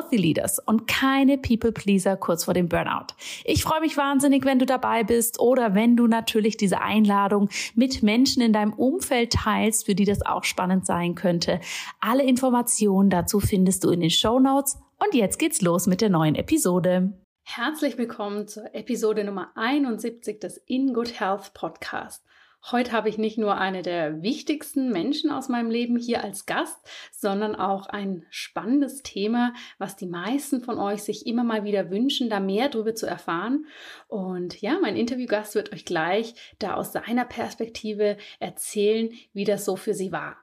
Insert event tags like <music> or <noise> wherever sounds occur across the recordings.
Healthy Leaders und keine People Pleaser kurz vor dem Burnout. Ich freue mich wahnsinnig, wenn du dabei bist oder wenn du natürlich diese Einladung mit Menschen in deinem Umfeld teilst, für die das auch spannend sein könnte. Alle Informationen dazu findest du in den Show Notes. Und jetzt geht's los mit der neuen Episode. Herzlich willkommen zur Episode Nummer 71 des In Good Health Podcast. Heute habe ich nicht nur eine der wichtigsten Menschen aus meinem Leben hier als Gast, sondern auch ein spannendes Thema, was die meisten von euch sich immer mal wieder wünschen, da mehr darüber zu erfahren. Und ja, mein Interviewgast wird euch gleich da aus seiner Perspektive erzählen, wie das so für sie war.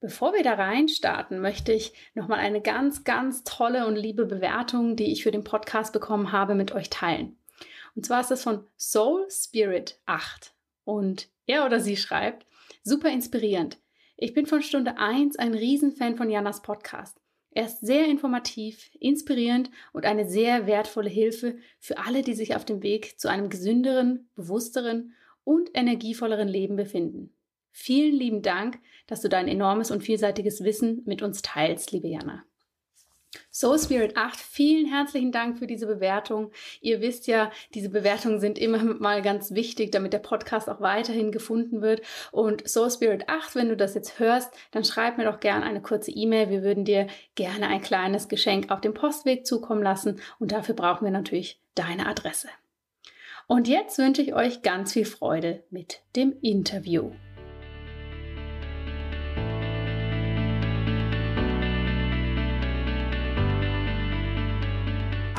Bevor wir da rein starten, möchte ich nochmal eine ganz, ganz tolle und liebe Bewertung, die ich für den Podcast bekommen habe, mit euch teilen. Und zwar ist das von Soul Spirit 8. Und er oder sie schreibt, super inspirierend. Ich bin von Stunde 1 ein Riesenfan von Janas Podcast. Er ist sehr informativ, inspirierend und eine sehr wertvolle Hilfe für alle, die sich auf dem Weg zu einem gesünderen, bewussteren und energievolleren Leben befinden. Vielen lieben Dank, dass du dein enormes und vielseitiges Wissen mit uns teilst, liebe Jana. Soul Spirit 8, vielen herzlichen Dank für diese Bewertung. Ihr wisst ja, diese Bewertungen sind immer mal ganz wichtig, damit der Podcast auch weiterhin gefunden wird. Und Soul Spirit 8, wenn du das jetzt hörst, dann schreib mir doch gerne eine kurze E-Mail. Wir würden dir gerne ein kleines Geschenk auf dem Postweg zukommen lassen. Und dafür brauchen wir natürlich deine Adresse. Und jetzt wünsche ich euch ganz viel Freude mit dem Interview.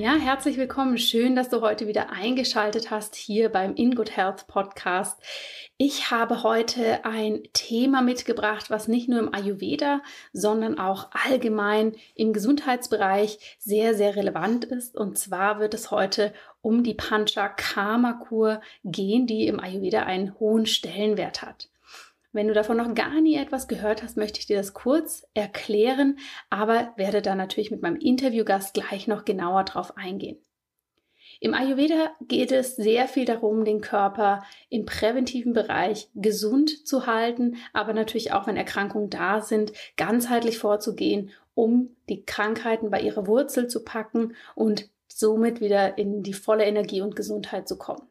Ja, herzlich willkommen. Schön, dass du heute wieder eingeschaltet hast hier beim In Good Health Podcast. Ich habe heute ein Thema mitgebracht, was nicht nur im Ayurveda, sondern auch allgemein im Gesundheitsbereich sehr, sehr relevant ist. Und zwar wird es heute um die Panchakarma-Kur gehen, die im Ayurveda einen hohen Stellenwert hat. Wenn du davon noch gar nie etwas gehört hast, möchte ich dir das kurz erklären, aber werde da natürlich mit meinem Interviewgast gleich noch genauer drauf eingehen. Im Ayurveda geht es sehr viel darum, den Körper im präventiven Bereich gesund zu halten, aber natürlich auch, wenn Erkrankungen da sind, ganzheitlich vorzugehen, um die Krankheiten bei ihrer Wurzel zu packen und somit wieder in die volle Energie und Gesundheit zu kommen.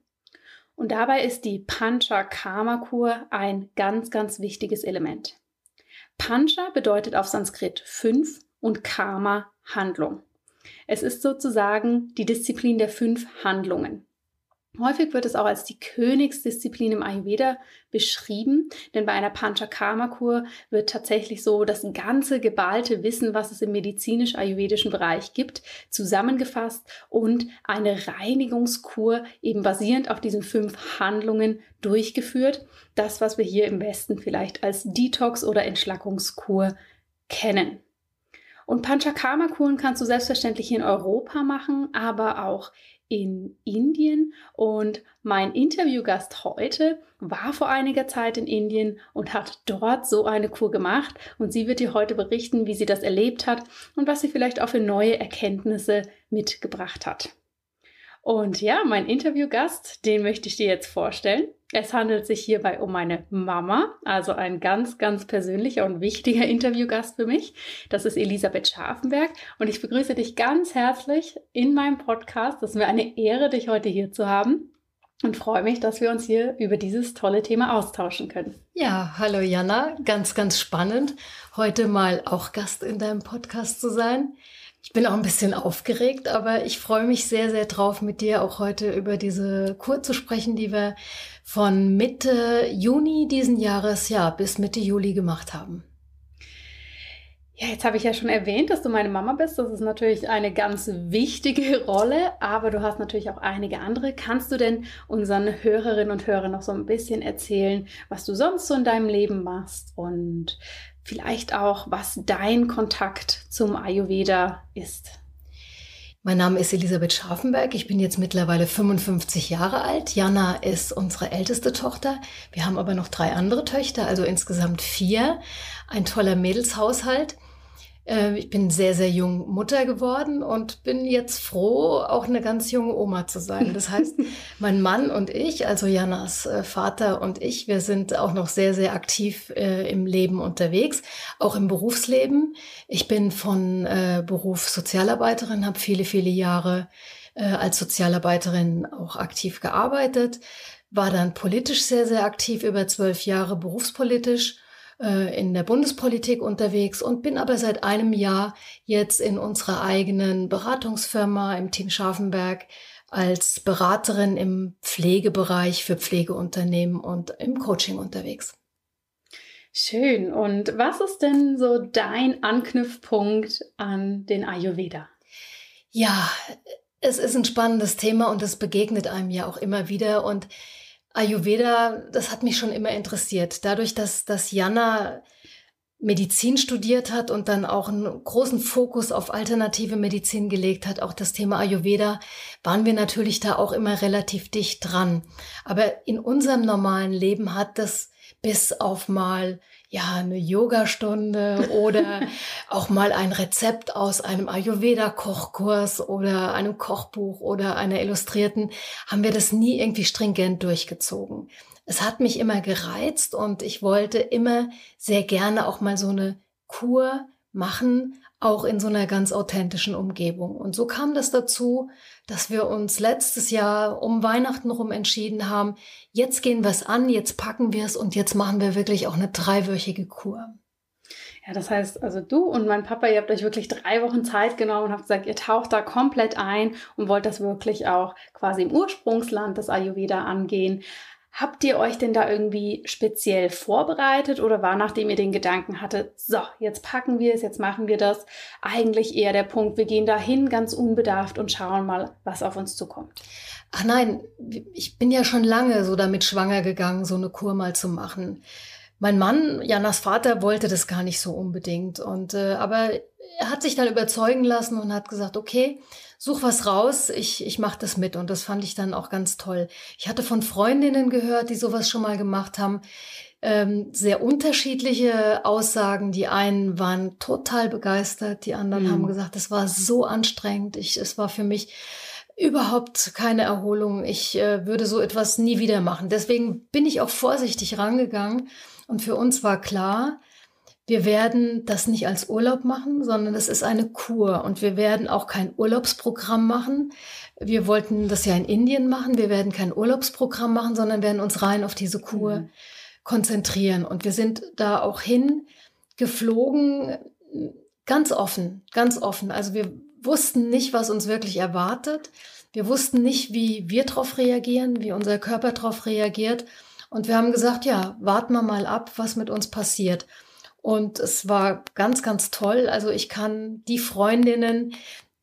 Und dabei ist die Pancha-Karma-Kur ein ganz, ganz wichtiges Element. Pancha bedeutet auf Sanskrit fünf und Karma Handlung. Es ist sozusagen die Disziplin der fünf Handlungen. Häufig wird es auch als die Königsdisziplin im Ayurveda beschrieben, denn bei einer Panchakarma-Kur wird tatsächlich so das ganze geballte Wissen, was es im medizinisch-ayurvedischen Bereich gibt, zusammengefasst und eine Reinigungskur eben basierend auf diesen fünf Handlungen durchgeführt. Das, was wir hier im Westen vielleicht als Detox- oder Entschlackungskur kennen. Und Panchakarma-Kuren kannst du selbstverständlich hier in Europa machen, aber auch in Indien. Und mein Interviewgast heute war vor einiger Zeit in Indien und hat dort so eine Kur gemacht. Und sie wird dir heute berichten, wie sie das erlebt hat und was sie vielleicht auch für neue Erkenntnisse mitgebracht hat. Und ja, mein Interviewgast, den möchte ich dir jetzt vorstellen. Es handelt sich hierbei um meine Mama, also ein ganz, ganz persönlicher und wichtiger Interviewgast für mich. Das ist Elisabeth Scharfenberg und ich begrüße dich ganz herzlich in meinem Podcast. Das ist mir eine Ehre, dich heute hier zu haben und freue mich, dass wir uns hier über dieses tolle Thema austauschen können. Ja, hallo Jana, ganz, ganz spannend, heute mal auch Gast in deinem Podcast zu sein. Ich bin auch ein bisschen aufgeregt, aber ich freue mich sehr, sehr drauf, mit dir auch heute über diese Kur zu sprechen, die wir von Mitte Juni diesen Jahres, ja, bis Mitte Juli gemacht haben. Ja, jetzt habe ich ja schon erwähnt, dass du meine Mama bist. Das ist natürlich eine ganz wichtige <laughs> Rolle, aber du hast natürlich auch einige andere. Kannst du denn unseren Hörerinnen und Hörern noch so ein bisschen erzählen, was du sonst so in deinem Leben machst und vielleicht auch, was dein Kontakt zum Ayurveda ist. Mein Name ist Elisabeth Scharfenberg. Ich bin jetzt mittlerweile 55 Jahre alt. Jana ist unsere älteste Tochter. Wir haben aber noch drei andere Töchter, also insgesamt vier. Ein toller Mädelshaushalt. Ähm, ich bin sehr, sehr jung Mutter geworden und bin jetzt froh, auch eine ganz junge Oma zu sein. Das heißt, <laughs> mein Mann und ich, also Janas äh, Vater und ich, wir sind auch noch sehr, sehr aktiv äh, im Leben unterwegs, auch im Berufsleben. Ich bin von äh, Beruf Sozialarbeiterin, habe viele, viele Jahre äh, als Sozialarbeiterin auch aktiv gearbeitet, war dann politisch sehr, sehr aktiv, über zwölf Jahre berufspolitisch äh, in der Bundespolitik unterwegs und bin aber seit einem Jahr jetzt in unserer eigenen Beratungsfirma im Team Scharfenberg als Beraterin im Pflegebereich für Pflegeunternehmen und im Coaching unterwegs. Schön. Und was ist denn so dein Anknüpfpunkt an den Ayurveda? Ja, es ist ein spannendes Thema und es begegnet einem ja auch immer wieder. Und Ayurveda, das hat mich schon immer interessiert. Dadurch, dass, dass Jana Medizin studiert hat und dann auch einen großen Fokus auf alternative Medizin gelegt hat, auch das Thema Ayurveda, waren wir natürlich da auch immer relativ dicht dran. Aber in unserem normalen Leben hat das bis auf mal ja, eine Yogastunde oder <laughs> auch mal ein Rezept aus einem Ayurveda-Kochkurs oder einem Kochbuch oder einer illustrierten, haben wir das nie irgendwie stringent durchgezogen. Es hat mich immer gereizt und ich wollte immer sehr gerne auch mal so eine Kur machen, auch in so einer ganz authentischen Umgebung. Und so kam das dazu, dass wir uns letztes Jahr um Weihnachten rum entschieden haben, jetzt gehen wir es an, jetzt packen wir es und jetzt machen wir wirklich auch eine dreiwöchige Kur. Ja, das heißt, also du und mein Papa, ihr habt euch wirklich drei Wochen Zeit genommen und habt gesagt, ihr taucht da komplett ein und wollt das wirklich auch quasi im Ursprungsland des Ayurveda angehen. Habt ihr euch denn da irgendwie speziell vorbereitet oder war, nachdem ihr den Gedanken hattet, so, jetzt packen wir es, jetzt machen wir das, eigentlich eher der Punkt, wir gehen dahin ganz unbedarft und schauen mal, was auf uns zukommt? Ach nein, ich bin ja schon lange so damit schwanger gegangen, so eine Kur mal zu machen. Mein Mann, Janas Vater, wollte das gar nicht so unbedingt. Und äh, aber er hat sich dann überzeugen lassen und hat gesagt, okay, such was raus, ich, ich mache das mit. Und das fand ich dann auch ganz toll. Ich hatte von Freundinnen gehört, die sowas schon mal gemacht haben. Ähm, sehr unterschiedliche Aussagen. Die einen waren total begeistert, die anderen mhm. haben gesagt, es war so anstrengend. Ich, es war für mich überhaupt keine Erholung. Ich äh, würde so etwas nie wieder machen. Deswegen bin ich auch vorsichtig rangegangen. Und für uns war klar, wir werden das nicht als Urlaub machen, sondern es ist eine Kur und wir werden auch kein Urlaubsprogramm machen. Wir wollten das ja in Indien machen. Wir werden kein Urlaubsprogramm machen, sondern werden uns rein auf diese Kur mhm. konzentrieren. Und wir sind da auch hingeflogen, ganz offen, ganz offen. Also wir wussten nicht, was uns wirklich erwartet. Wir wussten nicht, wie wir darauf reagieren, wie unser Körper darauf reagiert. Und wir haben gesagt, ja, warten wir mal ab, was mit uns passiert. Und es war ganz, ganz toll. Also ich kann die Freundinnen,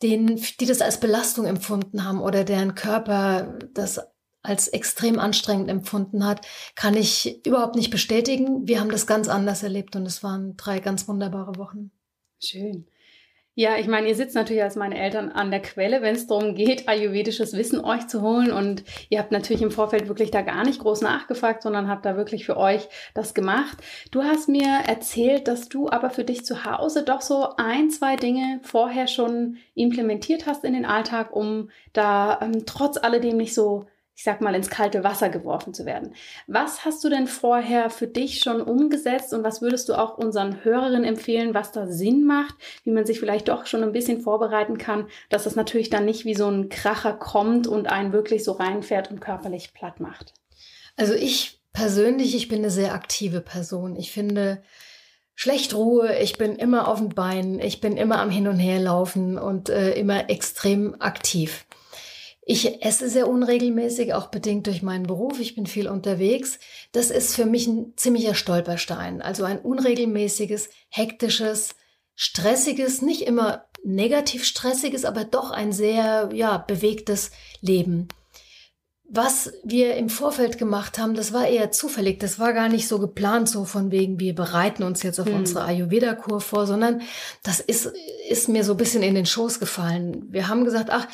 denen, die das als Belastung empfunden haben oder deren Körper das als extrem anstrengend empfunden hat, kann ich überhaupt nicht bestätigen. Wir haben das ganz anders erlebt und es waren drei ganz wunderbare Wochen. Schön. Ja, ich meine, ihr sitzt natürlich als meine Eltern an der Quelle, wenn es darum geht, ayurvedisches Wissen euch zu holen. Und ihr habt natürlich im Vorfeld wirklich da gar nicht groß nachgefragt, sondern habt da wirklich für euch das gemacht. Du hast mir erzählt, dass du aber für dich zu Hause doch so ein, zwei Dinge vorher schon implementiert hast in den Alltag, um da ähm, trotz alledem nicht so ich sag mal, ins kalte Wasser geworfen zu werden. Was hast du denn vorher für dich schon umgesetzt und was würdest du auch unseren Hörerinnen empfehlen, was da Sinn macht, wie man sich vielleicht doch schon ein bisschen vorbereiten kann, dass das natürlich dann nicht wie so ein Kracher kommt und einen wirklich so reinfährt und körperlich platt macht? Also ich persönlich, ich bin eine sehr aktive Person. Ich finde, schlecht Ruhe, ich bin immer auf den Beinen, ich bin immer am Hin und Her laufen und äh, immer extrem aktiv. Ich esse sehr unregelmäßig, auch bedingt durch meinen Beruf. Ich bin viel unterwegs. Das ist für mich ein ziemlicher Stolperstein. Also ein unregelmäßiges, hektisches, stressiges, nicht immer negativ stressiges, aber doch ein sehr, ja, bewegtes Leben. Was wir im Vorfeld gemacht haben, das war eher zufällig. Das war gar nicht so geplant, so von wegen, wir bereiten uns jetzt auf hm. unsere Ayurveda-Kur vor, sondern das ist, ist mir so ein bisschen in den Schoß gefallen. Wir haben gesagt, ach,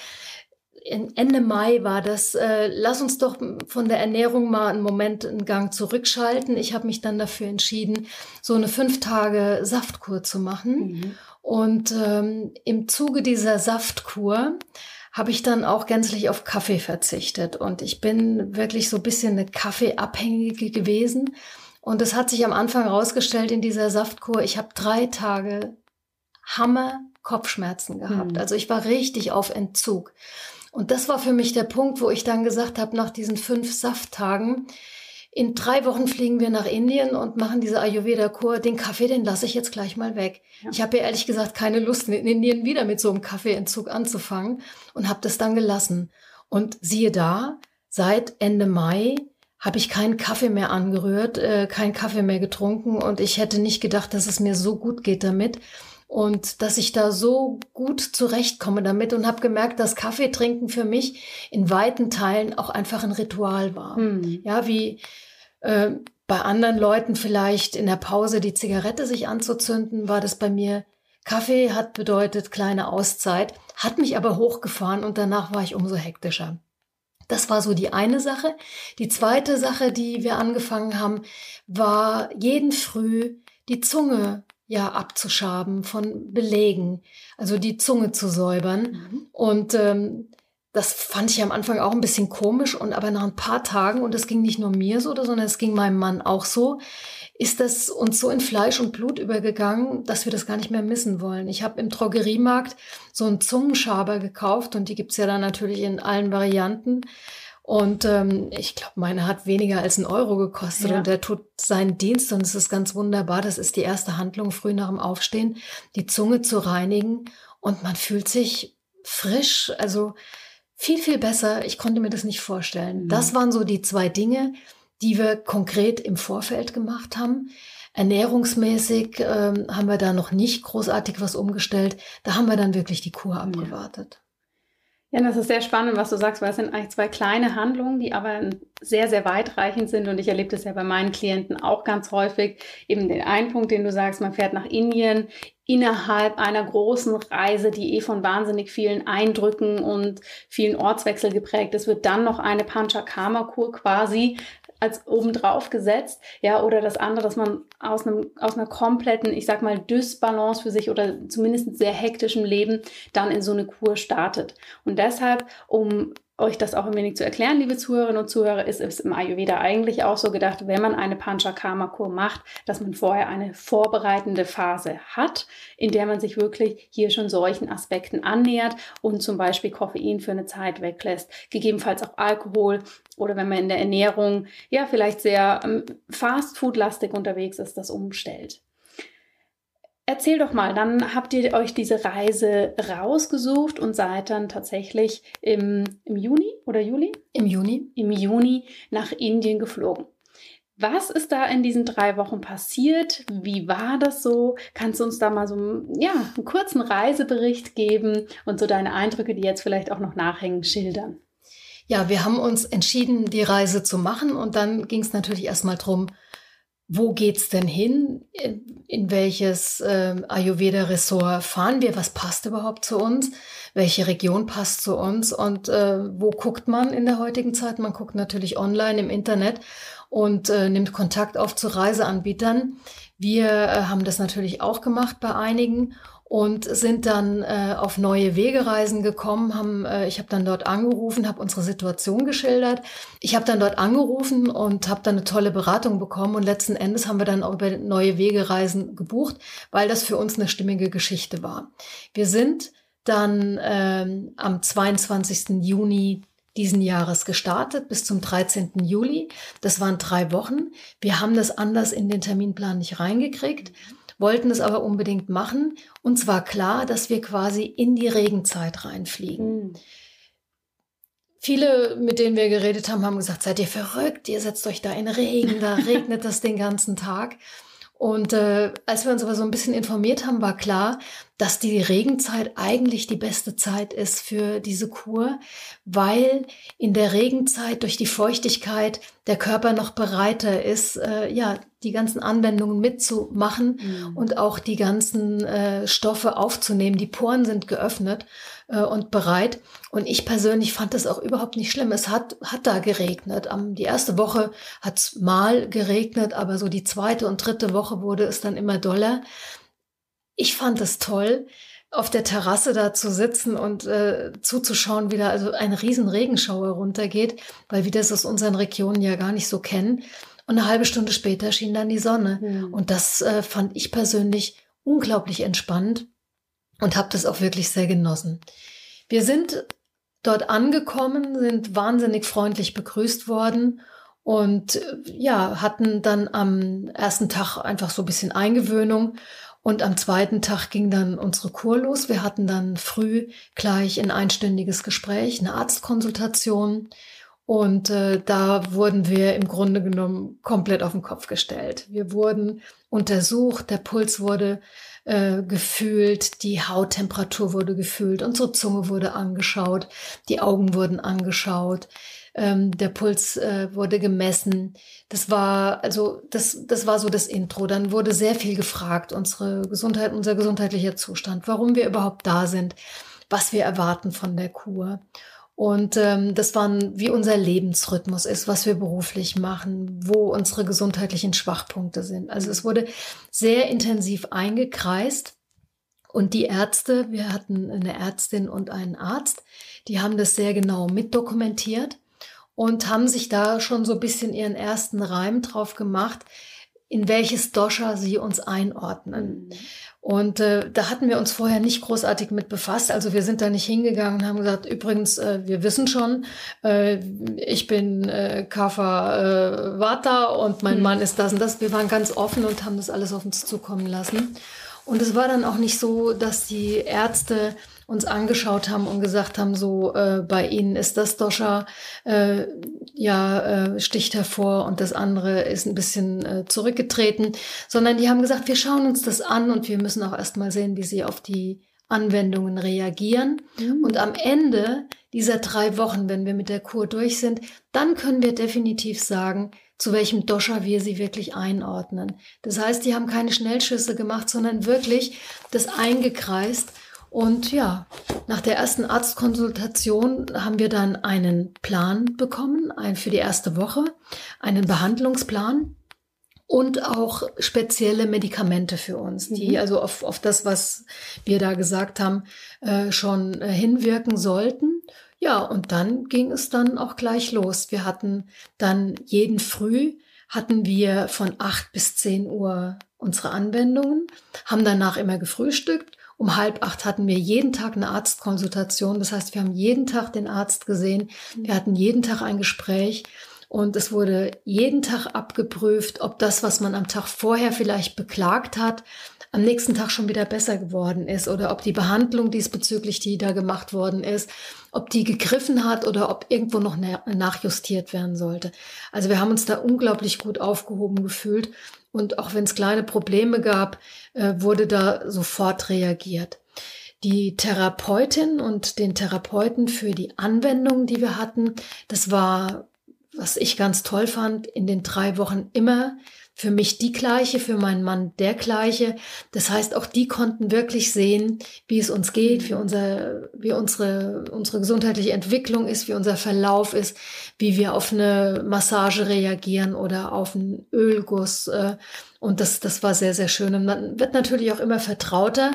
Ende Mai war das, äh, lass uns doch von der Ernährung mal einen Moment einen Gang zurückschalten. Ich habe mich dann dafür entschieden, so eine fünf Tage Saftkur zu machen. Mhm. Und ähm, im Zuge dieser Saftkur habe ich dann auch gänzlich auf Kaffee verzichtet. Und ich bin wirklich so ein bisschen eine Kaffeeabhängige gewesen. Und es hat sich am Anfang herausgestellt in dieser Saftkur, ich habe drei Tage Hammer Kopfschmerzen gehabt. Mhm. Also ich war richtig auf Entzug. Und das war für mich der Punkt, wo ich dann gesagt habe, nach diesen fünf Safttagen, in drei Wochen fliegen wir nach Indien und machen diese Ayurveda-Kur. Den Kaffee, den lasse ich jetzt gleich mal weg. Ja. Ich habe ja ehrlich gesagt keine Lust, in Indien wieder mit so einem Kaffeeentzug anzufangen und habe das dann gelassen. Und siehe da, seit Ende Mai habe ich keinen Kaffee mehr angerührt, äh, keinen Kaffee mehr getrunken und ich hätte nicht gedacht, dass es mir so gut geht damit und dass ich da so gut zurechtkomme damit und habe gemerkt, dass Kaffee trinken für mich in weiten Teilen auch einfach ein Ritual war. Hm. Ja, wie äh, bei anderen Leuten vielleicht in der Pause die Zigarette sich anzuzünden, war das bei mir. Kaffee hat bedeutet kleine Auszeit, hat mich aber hochgefahren und danach war ich umso hektischer. Das war so die eine Sache. Die zweite Sache, die wir angefangen haben, war jeden Früh die Zunge ja abzuschaben von Belägen, also die Zunge zu säubern. Mhm. Und ähm, das fand ich am Anfang auch ein bisschen komisch und aber nach ein paar Tagen, und das ging nicht nur mir so, sondern es ging meinem Mann auch so, ist das uns so in Fleisch und Blut übergegangen, dass wir das gar nicht mehr missen wollen. Ich habe im Drogeriemarkt so einen Zungenschaber gekauft und die gibt's ja dann natürlich in allen Varianten. Und ähm, ich glaube, meine hat weniger als einen Euro gekostet ja. und der tut seinen Dienst und es ist ganz wunderbar. Das ist die erste Handlung früh nach dem Aufstehen, die Zunge zu reinigen und man fühlt sich frisch, also viel, viel besser. Ich konnte mir das nicht vorstellen. Mhm. Das waren so die zwei Dinge, die wir konkret im Vorfeld gemacht haben. Ernährungsmäßig ähm, haben wir da noch nicht großartig was umgestellt. Da haben wir dann wirklich die Kur abgewartet. Ja, das ist sehr spannend, was du sagst, weil es sind eigentlich zwei kleine Handlungen, die aber sehr, sehr weitreichend sind. Und ich erlebe das ja bei meinen Klienten auch ganz häufig. Eben den einen Punkt, den du sagst, man fährt nach Indien innerhalb einer großen Reise, die eh von wahnsinnig vielen Eindrücken und vielen Ortswechsel geprägt ist, wird dann noch eine Panchakarma-Kur quasi als obendrauf gesetzt, ja, oder das andere, dass man aus einem, aus einer kompletten, ich sag mal, Dysbalance für sich oder zumindest sehr hektischen Leben dann in so eine Kur startet. Und deshalb, um euch das auch ein wenig zu erklären, liebe Zuhörerinnen und Zuhörer, ist es im Ayurveda eigentlich auch so gedacht, wenn man eine Panchakarma-Kur macht, dass man vorher eine vorbereitende Phase hat, in der man sich wirklich hier schon solchen Aspekten annähert und zum Beispiel Koffein für eine Zeit weglässt, gegebenenfalls auch Alkohol oder wenn man in der Ernährung ja vielleicht sehr ähm, fast-food-lastig unterwegs ist, das umstellt. Erzähl doch mal, dann habt ihr euch diese Reise rausgesucht und seid dann tatsächlich im, im Juni oder Juli? Im Juni. Im Juni nach Indien geflogen. Was ist da in diesen drei Wochen passiert? Wie war das so? Kannst du uns da mal so ja, einen kurzen Reisebericht geben und so deine Eindrücke, die jetzt vielleicht auch noch nachhängen, schildern? Ja, wir haben uns entschieden, die Reise zu machen und dann ging es natürlich erstmal drum, wo geht's denn hin? In welches äh, Ayurveda-Ressort fahren wir? Was passt überhaupt zu uns? Welche Region passt zu uns? Und äh, wo guckt man in der heutigen Zeit? Man guckt natürlich online im Internet und äh, nimmt Kontakt auf zu Reiseanbietern. Wir äh, haben das natürlich auch gemacht bei einigen und sind dann äh, auf neue Wegereisen gekommen. Haben, äh, ich habe dann dort angerufen, habe unsere Situation geschildert. Ich habe dann dort angerufen und habe dann eine tolle Beratung bekommen und letzten Endes haben wir dann auch über neue Wegereisen gebucht, weil das für uns eine stimmige Geschichte war. Wir sind dann ähm, am 22. Juni diesen Jahres gestartet bis zum 13. Juli. Das waren drei Wochen. Wir haben das anders in den Terminplan nicht reingekriegt wollten es aber unbedingt machen. Und zwar klar, dass wir quasi in die Regenzeit reinfliegen. Mhm. Viele, mit denen wir geredet haben, haben gesagt, seid ihr verrückt, ihr setzt euch da in Regen, da regnet das den ganzen Tag. Und äh, als wir uns aber so ein bisschen informiert haben, war klar, dass die Regenzeit eigentlich die beste Zeit ist für diese Kur, weil in der Regenzeit durch die Feuchtigkeit der Körper noch bereiter ist, äh, ja, die ganzen Anwendungen mitzumachen mhm. und auch die ganzen äh, Stoffe aufzunehmen. Die Poren sind geöffnet äh, und bereit. Und ich persönlich fand das auch überhaupt nicht schlimm. Es hat, hat da geregnet. Am, die erste Woche hat es mal geregnet, aber so die zweite und dritte Woche wurde es dann immer doller. Ich fand es toll, auf der Terrasse da zu sitzen und äh, zuzuschauen, wie da also ein riesen Regenschauer runtergeht, weil wir das aus unseren Regionen ja gar nicht so kennen. Und eine halbe Stunde später schien dann die Sonne. Mhm. Und das äh, fand ich persönlich unglaublich entspannt und habe das auch wirklich sehr genossen. Wir sind dort angekommen, sind wahnsinnig freundlich begrüßt worden und äh, ja, hatten dann am ersten Tag einfach so ein bisschen Eingewöhnung und am zweiten Tag ging dann unsere Kur los. Wir hatten dann früh gleich ein einstündiges Gespräch, eine Arztkonsultation und äh, da wurden wir im Grunde genommen komplett auf den Kopf gestellt. Wir wurden untersucht, der Puls wurde äh, gefühlt, die Hauttemperatur wurde gefühlt, unsere Zunge wurde angeschaut, die Augen wurden angeschaut, ähm, der Puls äh, wurde gemessen. Das war also das das war so das Intro. Dann wurde sehr viel gefragt, unsere Gesundheit, unser gesundheitlicher Zustand, warum wir überhaupt da sind, was wir erwarten von der Kur. Und ähm, das waren, wie unser Lebensrhythmus ist, was wir beruflich machen, wo unsere gesundheitlichen Schwachpunkte sind. Also es wurde sehr intensiv eingekreist. Und die Ärzte, wir hatten eine Ärztin und einen Arzt, die haben das sehr genau mitdokumentiert und haben sich da schon so ein bisschen ihren ersten Reim drauf gemacht, in welches Dosha sie uns einordnen. Mhm. Und äh, da hatten wir uns vorher nicht großartig mit befasst. Also wir sind da nicht hingegangen und haben gesagt, übrigens, äh, wir wissen schon, äh, ich bin äh, Kafa äh, Vata und mein hm. Mann ist das und das. Wir waren ganz offen und haben das alles auf uns zukommen lassen. Und es war dann auch nicht so, dass die Ärzte uns angeschaut haben und gesagt haben, so äh, bei ihnen ist das Dosha äh, ja äh, sticht hervor und das andere ist ein bisschen äh, zurückgetreten, sondern die haben gesagt, wir schauen uns das an und wir müssen auch erstmal sehen, wie sie auf die Anwendungen reagieren. Mhm. Und am Ende dieser drei Wochen, wenn wir mit der Kur durch sind, dann können wir definitiv sagen, zu welchem Dosha wir sie wirklich einordnen. Das heißt, die haben keine Schnellschüsse gemacht, sondern wirklich das eingekreist und ja, nach der ersten Arztkonsultation haben wir dann einen Plan bekommen, ein für die erste Woche, einen Behandlungsplan und auch spezielle Medikamente für uns, die mhm. also auf, auf das, was wir da gesagt haben, äh, schon äh, hinwirken sollten. Ja, und dann ging es dann auch gleich los. Wir hatten dann jeden Früh hatten wir von acht bis zehn Uhr unsere Anwendungen, haben danach immer gefrühstückt um halb acht hatten wir jeden Tag eine Arztkonsultation. Das heißt, wir haben jeden Tag den Arzt gesehen. Wir hatten jeden Tag ein Gespräch. Und es wurde jeden Tag abgeprüft, ob das, was man am Tag vorher vielleicht beklagt hat, am nächsten Tag schon wieder besser geworden ist oder ob die Behandlung diesbezüglich, die da gemacht worden ist, ob die gegriffen hat oder ob irgendwo noch nachjustiert werden sollte. Also wir haben uns da unglaublich gut aufgehoben gefühlt und auch wenn es kleine Probleme gab, äh, wurde da sofort reagiert. Die Therapeutin und den Therapeuten für die Anwendungen, die wir hatten, das war, was ich ganz toll fand, in den drei Wochen immer für mich die gleiche, für meinen Mann der gleiche. Das heißt, auch die konnten wirklich sehen, wie es uns geht, wie, unser, wie unsere, unsere gesundheitliche Entwicklung ist, wie unser Verlauf ist, wie wir auf eine Massage reagieren oder auf einen Ölguss. Äh, und das, das war sehr, sehr schön. Und man wird natürlich auch immer vertrauter,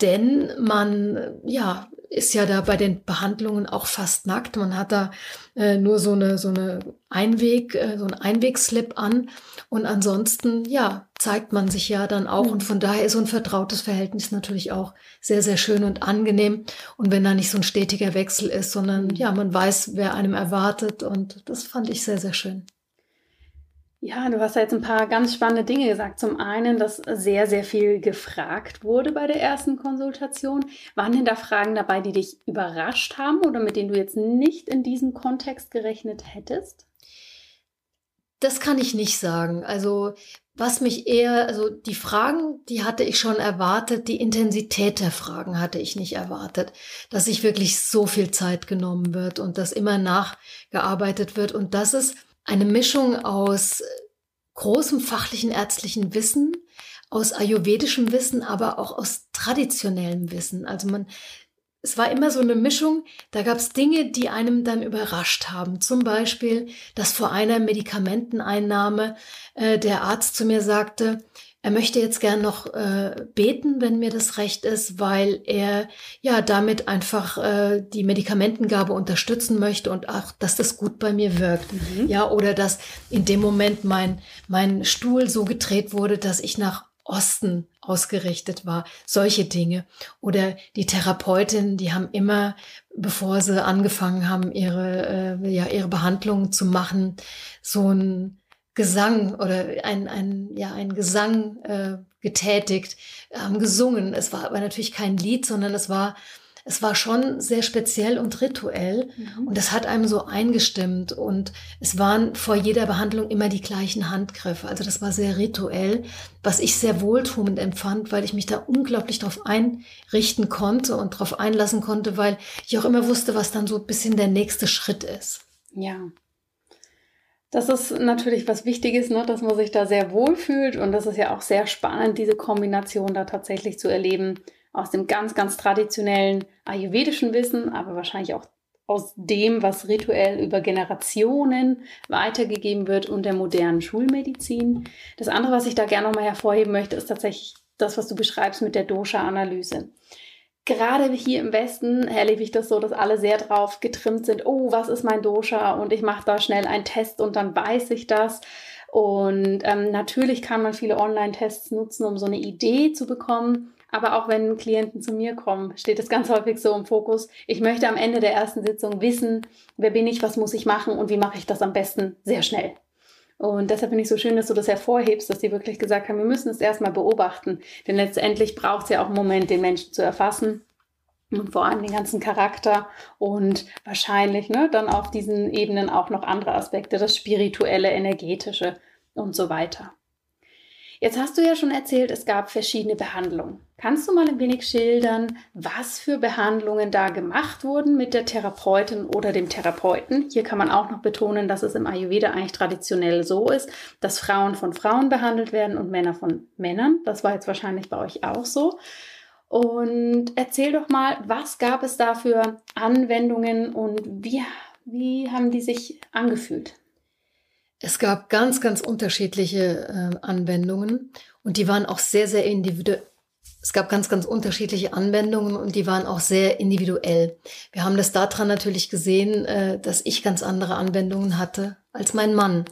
denn man, ja, ist ja da bei den Behandlungen auch fast nackt. Man hat da äh, nur so eine, so eine Einweg, äh, so ein Einwegslip an. Und ansonsten, ja, zeigt man sich ja dann auch. Und von daher ist so ein vertrautes Verhältnis natürlich auch sehr, sehr schön und angenehm. Und wenn da nicht so ein stetiger Wechsel ist, sondern ja, man weiß, wer einem erwartet. Und das fand ich sehr, sehr schön. Ja, du hast ja jetzt ein paar ganz spannende Dinge gesagt. Zum einen, dass sehr, sehr viel gefragt wurde bei der ersten Konsultation. Waren denn da Fragen dabei, die dich überrascht haben oder mit denen du jetzt nicht in diesem Kontext gerechnet hättest? Das kann ich nicht sagen. Also was mich eher, also die Fragen, die hatte ich schon erwartet, die Intensität der Fragen hatte ich nicht erwartet, dass sich wirklich so viel Zeit genommen wird und dass immer nachgearbeitet wird und das ist eine Mischung aus großem fachlichen ärztlichen Wissen, aus ayurvedischem Wissen, aber auch aus traditionellem Wissen. Also man, es war immer so eine Mischung, da gab es Dinge, die einem dann überrascht haben. Zum Beispiel, dass vor einer Medikamenteneinnahme äh, der Arzt zu mir sagte, er möchte jetzt gern noch äh, beten, wenn mir das recht ist, weil er ja damit einfach äh, die Medikamentengabe unterstützen möchte und auch, dass das gut bei mir wirkt. Mhm. Ja, oder dass in dem Moment mein, mein Stuhl so gedreht wurde, dass ich nach Osten ausgerichtet war. Solche Dinge. Oder die Therapeutinnen, die haben immer, bevor sie angefangen haben, ihre, äh, ja, ihre Behandlungen zu machen, so ein Gesang oder ein, ein, ja, ein Gesang äh, getätigt, haben gesungen. Es war aber natürlich kein Lied, sondern es war, es war schon sehr speziell und rituell mhm. und das hat einem so eingestimmt und es waren vor jeder Behandlung immer die gleichen Handgriffe. Also das war sehr rituell, was ich sehr wohltuend empfand, weil ich mich da unglaublich darauf einrichten konnte und darauf einlassen konnte, weil ich auch immer wusste, was dann so ein bisschen der nächste Schritt ist. Ja, das ist natürlich was Wichtiges, ne, dass man sich da sehr wohl fühlt und das ist ja auch sehr spannend, diese Kombination da tatsächlich zu erleben aus dem ganz, ganz traditionellen ayurvedischen Wissen, aber wahrscheinlich auch aus dem, was rituell über Generationen weitergegeben wird und der modernen Schulmedizin. Das andere, was ich da gerne nochmal hervorheben möchte, ist tatsächlich das, was du beschreibst mit der Dosha-Analyse gerade hier im Westen erlebe ich das so, dass alle sehr drauf getrimmt sind, oh, was ist mein Dosha? Und ich mache da schnell einen Test und dann weiß ich das. Und ähm, natürlich kann man viele Online-Tests nutzen, um so eine Idee zu bekommen. Aber auch wenn Klienten zu mir kommen, steht es ganz häufig so im Fokus. Ich möchte am Ende der ersten Sitzung wissen, wer bin ich, was muss ich machen und wie mache ich das am besten sehr schnell. Und deshalb finde ich so schön, dass du das hervorhebst, dass die wirklich gesagt haben, wir müssen es erstmal beobachten. Denn letztendlich braucht es ja auch einen Moment, den Menschen zu erfassen und vor allem den ganzen Charakter und wahrscheinlich ne, dann auf diesen Ebenen auch noch andere Aspekte, das spirituelle, energetische und so weiter. Jetzt hast du ja schon erzählt, es gab verschiedene Behandlungen. Kannst du mal ein wenig schildern, was für Behandlungen da gemacht wurden mit der Therapeutin oder dem Therapeuten? Hier kann man auch noch betonen, dass es im Ayurveda eigentlich traditionell so ist, dass Frauen von Frauen behandelt werden und Männer von Männern. Das war jetzt wahrscheinlich bei euch auch so. Und erzähl doch mal, was gab es da für Anwendungen und wie, wie haben die sich angefühlt? Es gab ganz, ganz unterschiedliche äh, Anwendungen und die waren auch sehr, sehr individuell. Es gab ganz, ganz unterschiedliche Anwendungen und die waren auch sehr individuell. Wir haben das daran natürlich gesehen, äh, dass ich ganz andere Anwendungen hatte als mein Mann.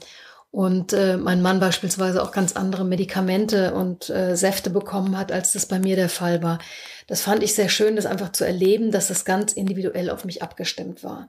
Und äh, mein Mann beispielsweise auch ganz andere Medikamente und äh, Säfte bekommen hat, als das bei mir der Fall war. Das fand ich sehr schön, das einfach zu erleben, dass das ganz individuell auf mich abgestimmt war.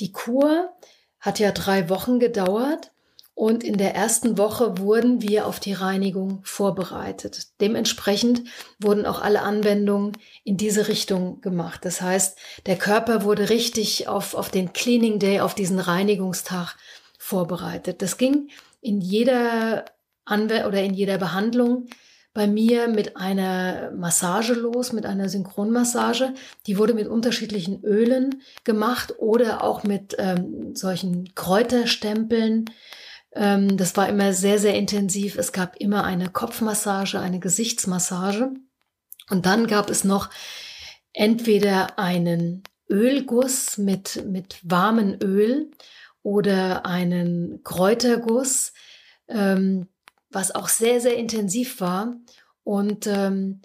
Die Kur hat ja drei Wochen gedauert und in der ersten Woche wurden wir auf die Reinigung vorbereitet. Dementsprechend wurden auch alle Anwendungen in diese Richtung gemacht. Das heißt, der Körper wurde richtig auf, auf den Cleaning Day, auf diesen Reinigungstag vorbereitet. Das ging in jeder Anwe oder in jeder Behandlung bei mir mit einer Massage los, mit einer Synchronmassage. Die wurde mit unterschiedlichen Ölen gemacht oder auch mit ähm, solchen Kräuterstempeln Ähm, das war immer sehr, sehr intensiv. Es gab immer eine Kopfmassage, eine Gesichtsmassage. Und dann gab es noch entweder einen Ölguss mit, mit warmem Öl oder einen Kräuterguss, ähm, was auch sehr, sehr intensiv war. Und ähm,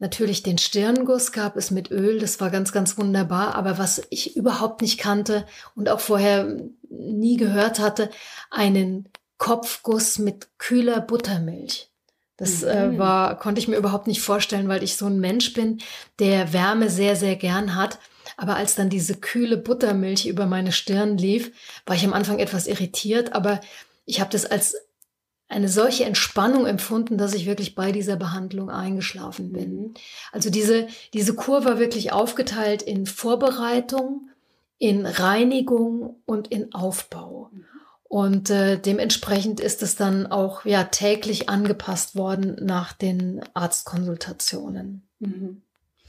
natürlich den Stirnguss gab es mit Öl, das war ganz, ganz wunderbar. Aber was ich überhaupt nicht kannte und auch vorher nie gehört hatte, einen Kopfguss mit kühler Buttermilch. Das äh, mhm. war, konnte ich mir überhaupt nicht vorstellen, weil ich so ein Mensch bin, der Wärme sehr, sehr gern hat. Aber als dann diese kühle Buttermilch über meine Stirn lief, war ich am Anfang etwas irritiert, aber ich habe das als eine solche Entspannung empfunden, dass ich wirklich bei dieser Behandlung eingeschlafen bin. Mhm. Also diese, diese Kur war wirklich aufgeteilt in Vorbereitung, in Reinigung und in Aufbau. Mhm. Und äh, dementsprechend ist es dann auch ja täglich angepasst worden nach den Arztkonsultationen. Mhm.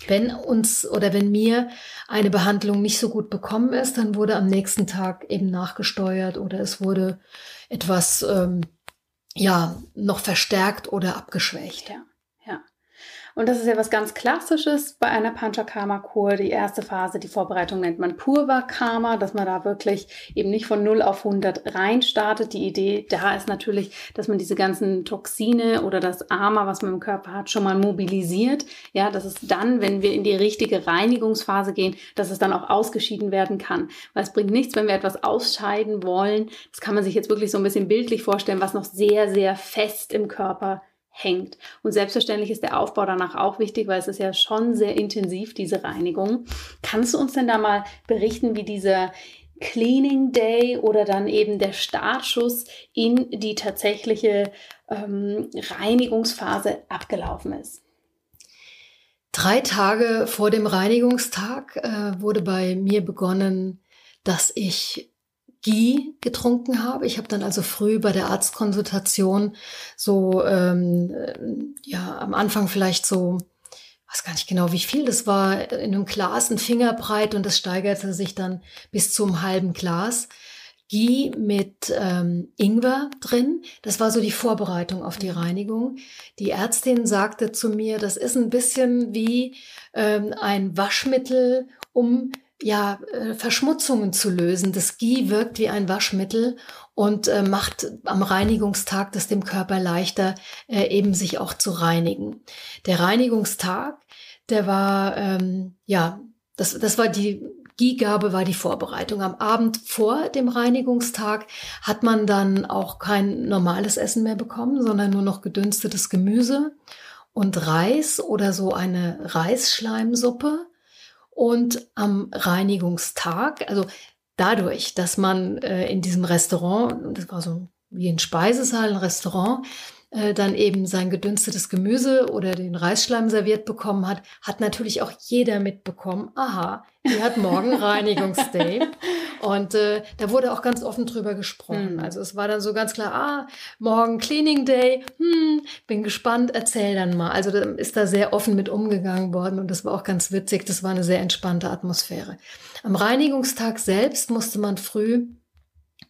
Wenn uns oder wenn mir eine Behandlung nicht so gut bekommen ist, dann wurde am nächsten Tag eben nachgesteuert oder es wurde etwas ähm, ja noch verstärkt oder abgeschwächt. Ja. Und das ist ja was ganz Klassisches bei einer Panchakarma-Kur. Die erste Phase, die Vorbereitung nennt man Purva-Karma, dass man da wirklich eben nicht von 0 auf 100 rein startet. Die Idee da ist natürlich, dass man diese ganzen Toxine oder das Ama, was man im Körper hat, schon mal mobilisiert. Ja, dass es dann, wenn wir in die richtige Reinigungsphase gehen, dass es dann auch ausgeschieden werden kann. Weil es bringt nichts, wenn wir etwas ausscheiden wollen. Das kann man sich jetzt wirklich so ein bisschen bildlich vorstellen, was noch sehr, sehr fest im Körper hängt. Und selbstverständlich ist der Aufbau danach auch wichtig, weil es ist ja schon sehr intensiv, diese Reinigung. Kannst du uns denn da mal berichten, wie dieser Cleaning Day oder dann eben der Startschuss in die tatsächliche ähm, Reinigungsphase abgelaufen ist? Drei Tage vor dem Reinigungstag äh, wurde bei mir begonnen, dass ich Ghee getrunken habe. Ich habe dann also früh bei der Arztkonsultation so, ähm, äh, ja, am Anfang vielleicht so, weiß gar nicht genau, wie viel das war, in einem Glas ein Fingerbreit und das steigerte sich dann bis zum halben Glas. Ghee mit ähm, Ingwer drin. Das war so die Vorbereitung auf die Reinigung. Die Ärztin sagte zu mir, das ist ein bisschen wie ähm, ein Waschmittel, um ja, äh, Verschmutzungen zu lösen. Das Ghee wirkt wie ein Waschmittel und äh, macht am Reinigungstag das dem Körper leichter, äh, eben sich auch zu reinigen. Der Reinigungstag, der war, ähm, ja, das, das war die Ghee-Gabe war die Vorbereitung. Am Abend vor dem Reinigungstag hat man dann auch kein normales Essen mehr bekommen, sondern nur noch gedünstetes Gemüse und Reis oder so eine Reisschleimsuppe und am Reinigungstag, also dadurch, dass man äh, in diesem Restaurant, das war so wie ein Speisesaal, ein Restaurant, äh, dann eben sein gedünstetes Gemüse oder den Reisschleim serviert bekommen hat, hat natürlich auch jeder mitbekommen, aha, die hat morgen <laughs> Reinigungsday. Und äh, da wurde auch ganz offen drüber gesprochen. Mhm. Also es war dann so ganz klar, ah, morgen Cleaning Day, hm, bin gespannt, erzähl dann mal. Also da ist da sehr offen mit umgegangen worden und das war auch ganz witzig, das war eine sehr entspannte Atmosphäre. Am Reinigungstag selbst musste man früh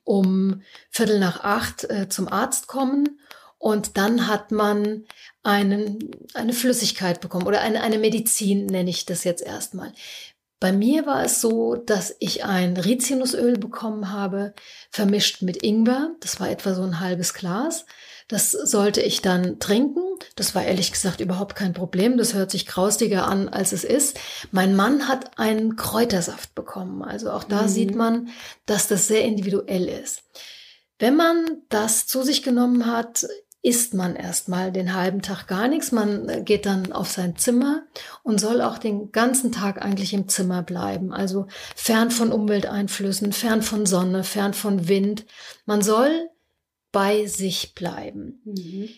um Viertel nach acht äh, zum Arzt kommen und dann hat man einen, eine Flüssigkeit bekommen oder eine, eine Medizin, nenne ich das jetzt erstmal. Bei mir war es so, dass ich ein Rizinusöl bekommen habe, vermischt mit Ingwer. Das war etwa so ein halbes Glas. Das sollte ich dann trinken. Das war ehrlich gesagt überhaupt kein Problem. Das hört sich grausiger an, als es ist. Mein Mann hat einen Kräutersaft bekommen. Also auch da mhm. sieht man, dass das sehr individuell ist. Wenn man das zu sich genommen hat, isst man erstmal den halben Tag gar nichts. Man äh, geht dann auf sein Zimmer und soll auch den ganzen Tag eigentlich im Zimmer bleiben. Also fern von Umwelteinflüssen, fern von Sonne, fern von Wind. Man soll bei sich bleiben. Mhm.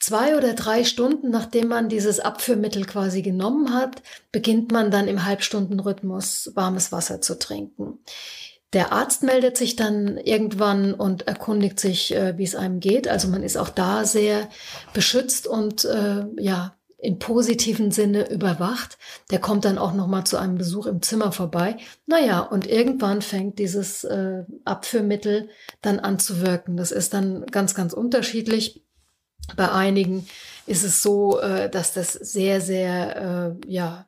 Zwei oder drei Stunden, nachdem man dieses Abführmittel quasi genommen hat, beginnt man dann im Halbstundenrhythmus warmes Wasser zu trinken. Der Arzt meldet sich dann irgendwann und erkundigt sich, äh, wie es einem geht. Also man ist auch da sehr beschützt und äh, ja in positiven Sinne überwacht. Der kommt dann auch noch mal zu einem Besuch im Zimmer vorbei. Naja, und irgendwann fängt dieses äh, Abführmittel dann an zu wirken. Das ist dann ganz, ganz unterschiedlich. Bei einigen ist es so, äh, dass das sehr, sehr, äh, ja,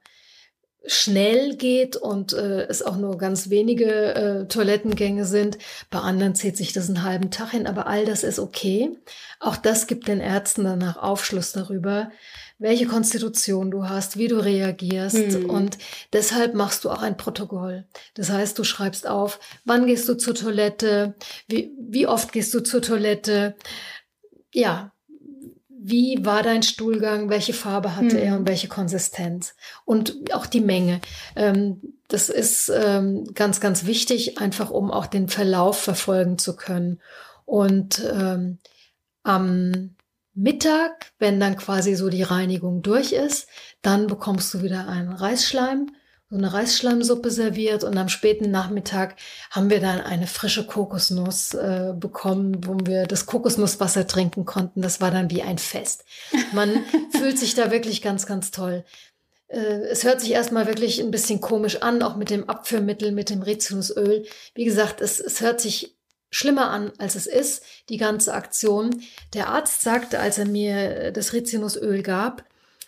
schnell geht und äh, es auch nur ganz wenige äh, Toilettengänge sind. Bei anderen zieht sich das einen halben Tag hin, aber all das ist okay. Auch das gibt den Ärzten danach Aufschluss darüber, welche Konstitution du hast, wie du reagierst. Hm. Und deshalb machst du auch ein Protokoll. Das heißt, du schreibst auf, wann gehst du zur Toilette, wie, wie oft gehst du zur Toilette. Ja, wie war dein Stuhlgang, welche Farbe hatte hm. er und welche Konsistenz und auch die Menge. Ähm, das ist ähm, ganz, ganz wichtig, einfach um auch den Verlauf verfolgen zu können. Und ähm, am Mittag, wenn dann quasi so die Reinigung durch ist, dann bekommst du wieder einen Reisschleim so eine Reisschleimsuppe serviert und am späten Nachmittag haben wir dann eine frische Kokosnuss äh, bekommen, wo wir das Kokosnusswasser trinken konnten. Das war dann wie ein Fest. Man <laughs> fühlt sich da wirklich ganz, ganz toll. Äh, es hört sich erstmal wirklich ein bisschen komisch an, auch mit dem Abführmittel, mit dem Rizinusöl. Wie gesagt, es, es hört sich schlimmer an, als es ist, die ganze Aktion. Der Arzt sagte, als er mir das Rizinusöl gab,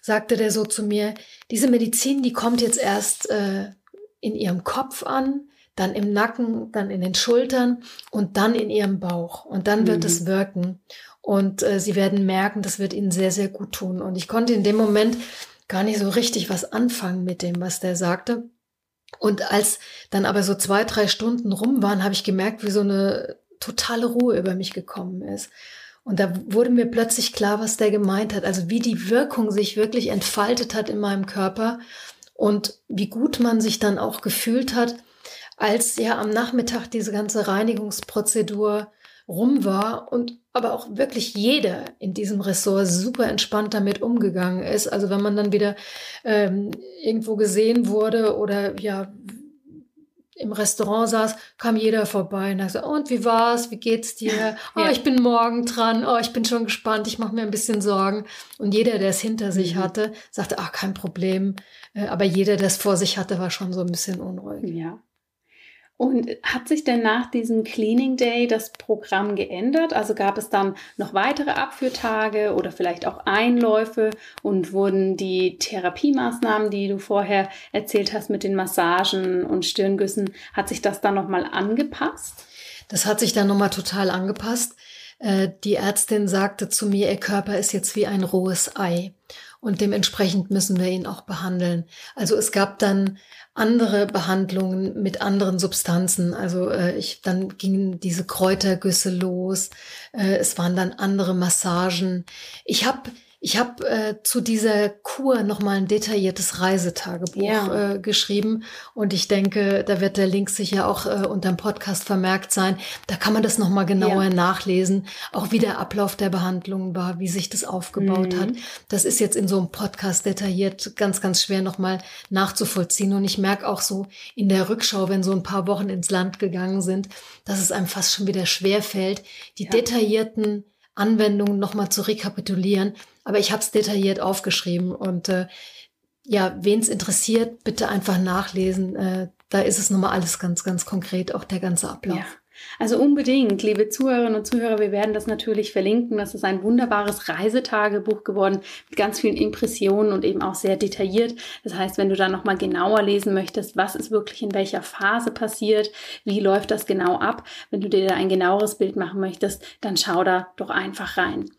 sagte der so zu mir, diese Medizin, die kommt jetzt erst äh, in ihrem Kopf an, dann im Nacken, dann in den Schultern und dann in ihrem Bauch. Und dann wird mhm. es wirken. Und äh, sie werden merken, das wird ihnen sehr, sehr gut tun. Und ich konnte in dem Moment gar nicht so richtig was anfangen mit dem, was der sagte. Und als dann aber so zwei, drei Stunden rum waren, habe ich gemerkt, wie so eine totale Ruhe über mich gekommen ist. Und da wurde mir plötzlich klar, was der gemeint hat. Also wie die Wirkung sich wirklich entfaltet hat in meinem Körper und wie gut man sich dann auch gefühlt hat, als ja am Nachmittag diese ganze Reinigungsprozedur rum war und aber auch wirklich jeder in diesem Ressort super entspannt damit umgegangen ist. Also wenn man dann wieder ähm, irgendwo gesehen wurde oder ja im Restaurant saß, kam jeder vorbei und sagte, und wie war's? Wie geht's dir? Oh, <laughs> ja. ich bin morgen dran. Oh, ich bin schon gespannt. Ich mache mir ein bisschen Sorgen. Und jeder, der es hinter sich mhm. hatte, sagte, ach, kein Problem. Äh, aber jeder, der es vor sich hatte, war schon so ein bisschen unruhig. Ja. Und hat sich denn nach diesem Cleaning Day das Programm geändert? Also gab es dann noch weitere Abführtage oder vielleicht auch Einläufe und wurden die Therapiemaßnahmen, die du vorher erzählt hast mit den Massagen und Stirngüssen, hat sich das dann nochmal angepasst? Das hat sich dann nochmal total angepasst. Äh, die Ärztin sagte zu mir, ihr Körper ist jetzt wie ein rohes Ei und dementsprechend müssen wir ihn auch behandeln. Also es gab dann andere Behandlungen mit anderen Substanzen. Also äh, ich dann gingen diese Kräutergüsse los. Äh, es waren dann andere Massagen. Ich habe ich habe äh, zu dieser Kur nochmal ein detailliertes Reisetagebuch ja. äh, geschrieben und ich denke, da wird der Link sicher auch äh, unter dem Podcast vermerkt sein. Da kann man das nochmal genauer ja. nachlesen, auch wie der Ablauf der Behandlung war, wie sich das aufgebaut mhm. hat. Das ist jetzt in so einem Podcast detailliert ganz, ganz schwer nochmal nachzuvollziehen und ich merke auch so in der Rückschau, wenn so ein paar Wochen ins Land gegangen sind, dass es einem fast schon wieder schwer fällt, die ja. detaillierten Anwendungen nochmal zu rekapitulieren. Aber ich habe es detailliert aufgeschrieben und äh, ja, wen es interessiert, bitte einfach nachlesen. Äh, da ist es nochmal alles ganz, ganz konkret, auch der ganze Ablauf. Ja. Also unbedingt, liebe Zuhörerinnen und Zuhörer, wir werden das natürlich verlinken. Das ist ein wunderbares Reisetagebuch geworden mit ganz vielen Impressionen und eben auch sehr detailliert. Das heißt, wenn du da nochmal genauer lesen möchtest, was ist wirklich in welcher Phase passiert, wie läuft das genau ab, wenn du dir da ein genaueres Bild machen möchtest, dann schau da doch einfach rein.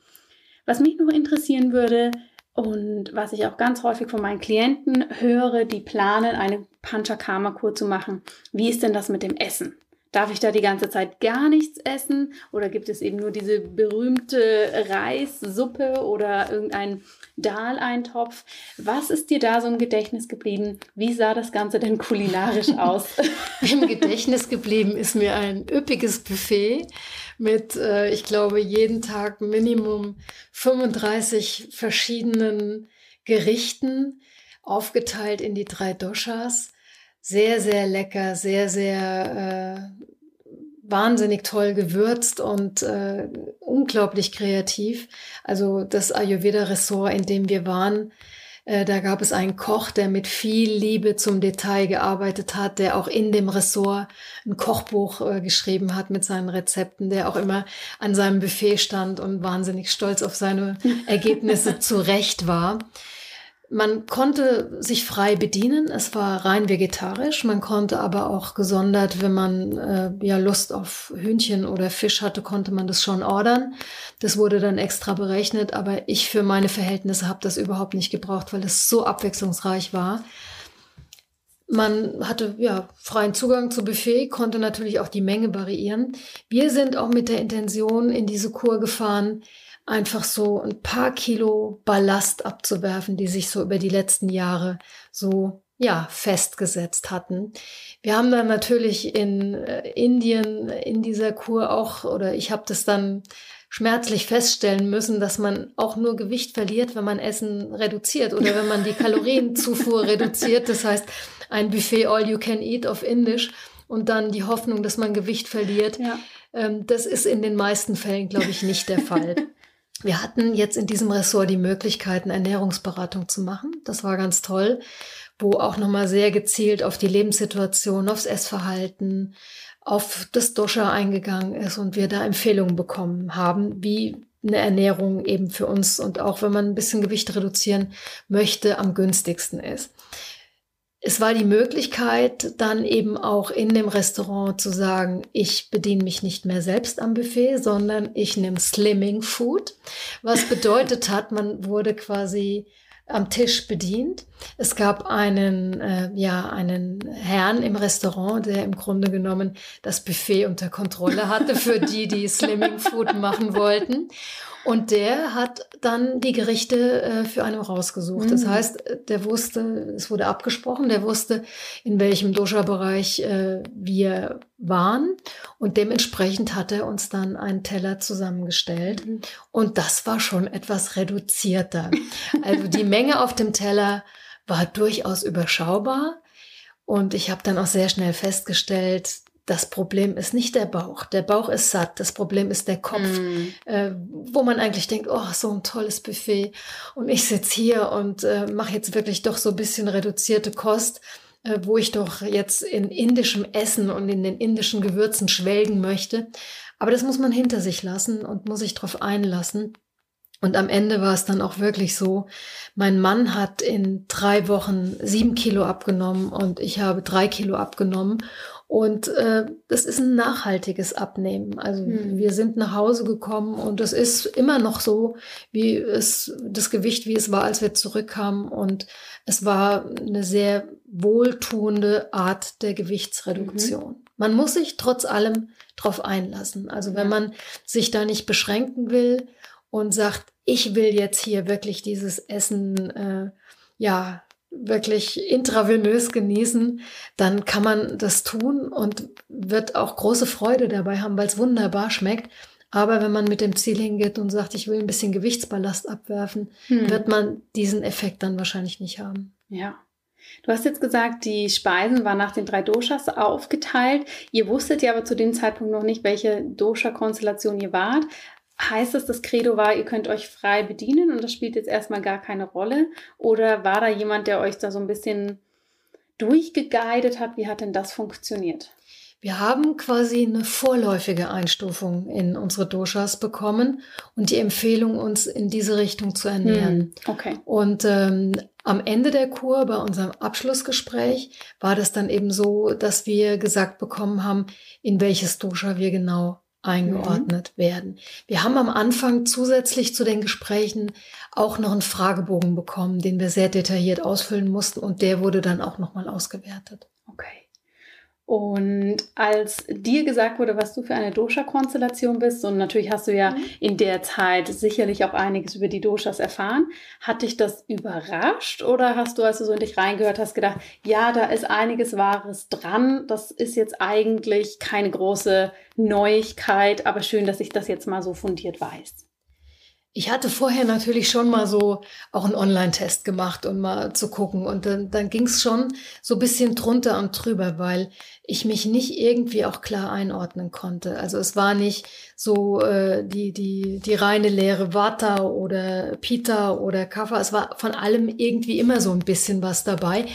Was mich noch interessieren würde, und was ich auch ganz häufig von meinen Klienten höre, die planen, eine Panchakarma-Kur zu machen. Wie ist denn das mit dem Essen? Darf ich da die ganze Zeit gar nichts essen? Oder gibt es eben nur diese berühmte Reissuppe oder irgendein Dal-Eintopf? Was ist dir da so im Gedächtnis geblieben? Wie sah das Ganze denn kulinarisch <laughs> aus? Im Gedächtnis geblieben ist mir ein üppiges Buffet mit, äh, ich glaube, jeden Tag Minimum 35 verschiedenen Gerichten, aufgeteilt in die drei Doshas sehr, sehr lecker, sehr, sehr äh, wahnsinnig toll gewürzt und äh, unglaublich kreativ. Also das Ayurveda-Ressort, in dem wir waren, Äh, da gab es einen Koch, der mit viel Liebe zum Detail gearbeitet hat, der auch in dem Ressort ein Kochbuch äh, geschrieben hat mit seinen Rezepten, der auch immer an seinem Buffet stand und wahnsinnig stolz auf seine <laughs> Ergebnisse zurecht war. Man konnte sich frei bedienen. Es war rein vegetarisch. Man konnte aber auch gesondert, wenn man äh, ja Lust auf Hühnchen oder Fisch hatte, konnte man das schon ordern. Das wurde dann extra berechnet. Aber ich für meine Verhältnisse habe das überhaupt nicht gebraucht, weil es so abwechslungsreich war. Man hatte ja freien Zugang zu Buffet, konnte natürlich auch die Menge variieren. Wir sind auch mit der Intention in diese Kur gefahren, einfach so ein paar Kilo Ballast abzuwerfen, die sich so über die letzten Jahre so ja festgesetzt hatten. Wir haben dann natürlich in äh, Indien in dieser Kur auch oder ich habe das dann schmerzlich feststellen müssen, dass man auch nur Gewicht verliert, wenn man Essen reduziert oder wenn man die Kalorienzufuhr <laughs> reduziert. Das heißt, ein Buffet All You Can Eat auf Indisch und dann die Hoffnung, dass man Gewicht verliert. Ja. Ähm, das ist in den meisten Fällen, glaube ich, nicht der Fall. <laughs> Wir hatten jetzt in diesem Ressort die Möglichkeiten, Ernährungsberatung zu machen. Das war ganz toll, wo auch nochmal sehr gezielt auf die Lebenssituation, aufs Essverhalten, auf das Dosha eingegangen ist und wir da Empfehlungen bekommen haben, wie eine Ernährung eben für uns und auch wenn man ein bisschen Gewicht reduzieren möchte, am günstigsten ist es war die Möglichkeit, dann eben auch in dem Restaurant zu sagen, ich bediene mich nicht mehr selbst am Buffet, sondern ich nehme Slimming Food, was bedeutet hat, man wurde quasi am Tisch bedient. Es gab einen, äh, ja, einen Herrn im Restaurant, der im Grunde genommen das Buffet unter Kontrolle hatte für die, die Slimming Food machen wollten. Und der hat dann die Gerichte äh, für einen rausgesucht. Mhm. Das heißt, der wusste, es wurde abgesprochen, der wusste, in welchem Dosha-Bereich äh, wir waren. Und dementsprechend hat er uns dann einen Teller zusammengestellt. Mhm. Und das war schon etwas reduzierter. also die Menge auf dem Teller war durchaus überschaubar. Und ich habe dann auch sehr schnell festgestellt, das Problem ist nicht der Bauch. Der Bauch ist satt. Das Problem ist der Kopf, mm. äh, wo man eigentlich denkt, oh, so ein tolles Buffet. Und ich sitze hier und äh, mache jetzt wirklich doch so ein bisschen reduzierte Kost, äh, wo ich doch jetzt in indischem Essen und in den indischen Gewürzen schwelgen möchte. Aber das muss man hinter sich lassen und muss sich darauf einlassen. Und am Ende war es dann auch wirklich so, mein Mann hat in drei Wochen sieben Kilo abgenommen und ich habe drei Kilo abgenommen. Und äh, das ist ein nachhaltiges Abnehmen. Also hm. wir sind nach Hause gekommen und es ist immer noch so, wie es das Gewicht, wie es war, als wir zurückkamen. Und es war eine sehr wohltuende Art der Gewichtsreduktion. Mhm. Man muss sich trotz allem drauf einlassen. Also wenn man sich da nicht beschränken will und sagt, ich will jetzt hier wirklich dieses Essen, äh, ja, wirklich intravenös genießen, dann kann man das tun und wird auch große Freude dabei haben, weil es wunderbar schmeckt. Aber wenn man mit dem Ziel hingeht und sagt, ich will ein bisschen Gewichtsballast abwerfen, hm. wird man diesen Effekt dann wahrscheinlich nicht haben. Ja. Du hast jetzt gesagt, die Speisen waren nach den drei Doshas aufgeteilt. Ihr wusstet ja aber zu dem Zeitpunkt noch nicht, welche Dosha-Konstellation ihr wart heißt es, das Credo war, ihr könnt euch frei bedienen und das spielt jetzt erstmal gar keine Rolle? Oder war da jemand, der euch da so ein bisschen durchgeguidet hat? Wie hat denn das funktioniert? Wir haben quasi eine vorläufige Einstufung in unsere Doshas bekommen und die Empfehlung, uns in diese Richtung zu ernähren. Hm, okay. Und ähm, am Ende der Kur, bei unserem Abschlussgespräch, war das dann eben so, dass wir gesagt bekommen haben, in welches Dosha wir genau eingeordnet mhm. werden. Wir haben am Anfang zusätzlich zu den Gesprächen auch noch einen Fragebogen bekommen, den wir sehr detailliert ausfüllen mussten und der wurde dann auch nochmal ausgewertet. Okay. Und als dir gesagt wurde, was du für eine Dosha-Konstellation bist, und natürlich hast du ja mhm. in der Zeit sicherlich auch einiges über die Doshas erfahren, hat dich das überrascht oder hast du, als du so in dich reingehört hast, gedacht, ja, da ist einiges Wahres dran, das ist jetzt eigentlich keine große Neuigkeit, aber schön, dass ich das jetzt mal so fundiert weiß? Ich hatte vorher natürlich schon mal so auch einen Online-Test gemacht, um mal zu gucken. Und dann, dann ging es schon so ein bisschen drunter und drüber, weil ich mich nicht irgendwie auch klar einordnen konnte. Also es war nicht so äh, die, die, die reine Lehre Vata oder Pita oder Kapha. Es war von allem irgendwie immer so ein bisschen was dabei.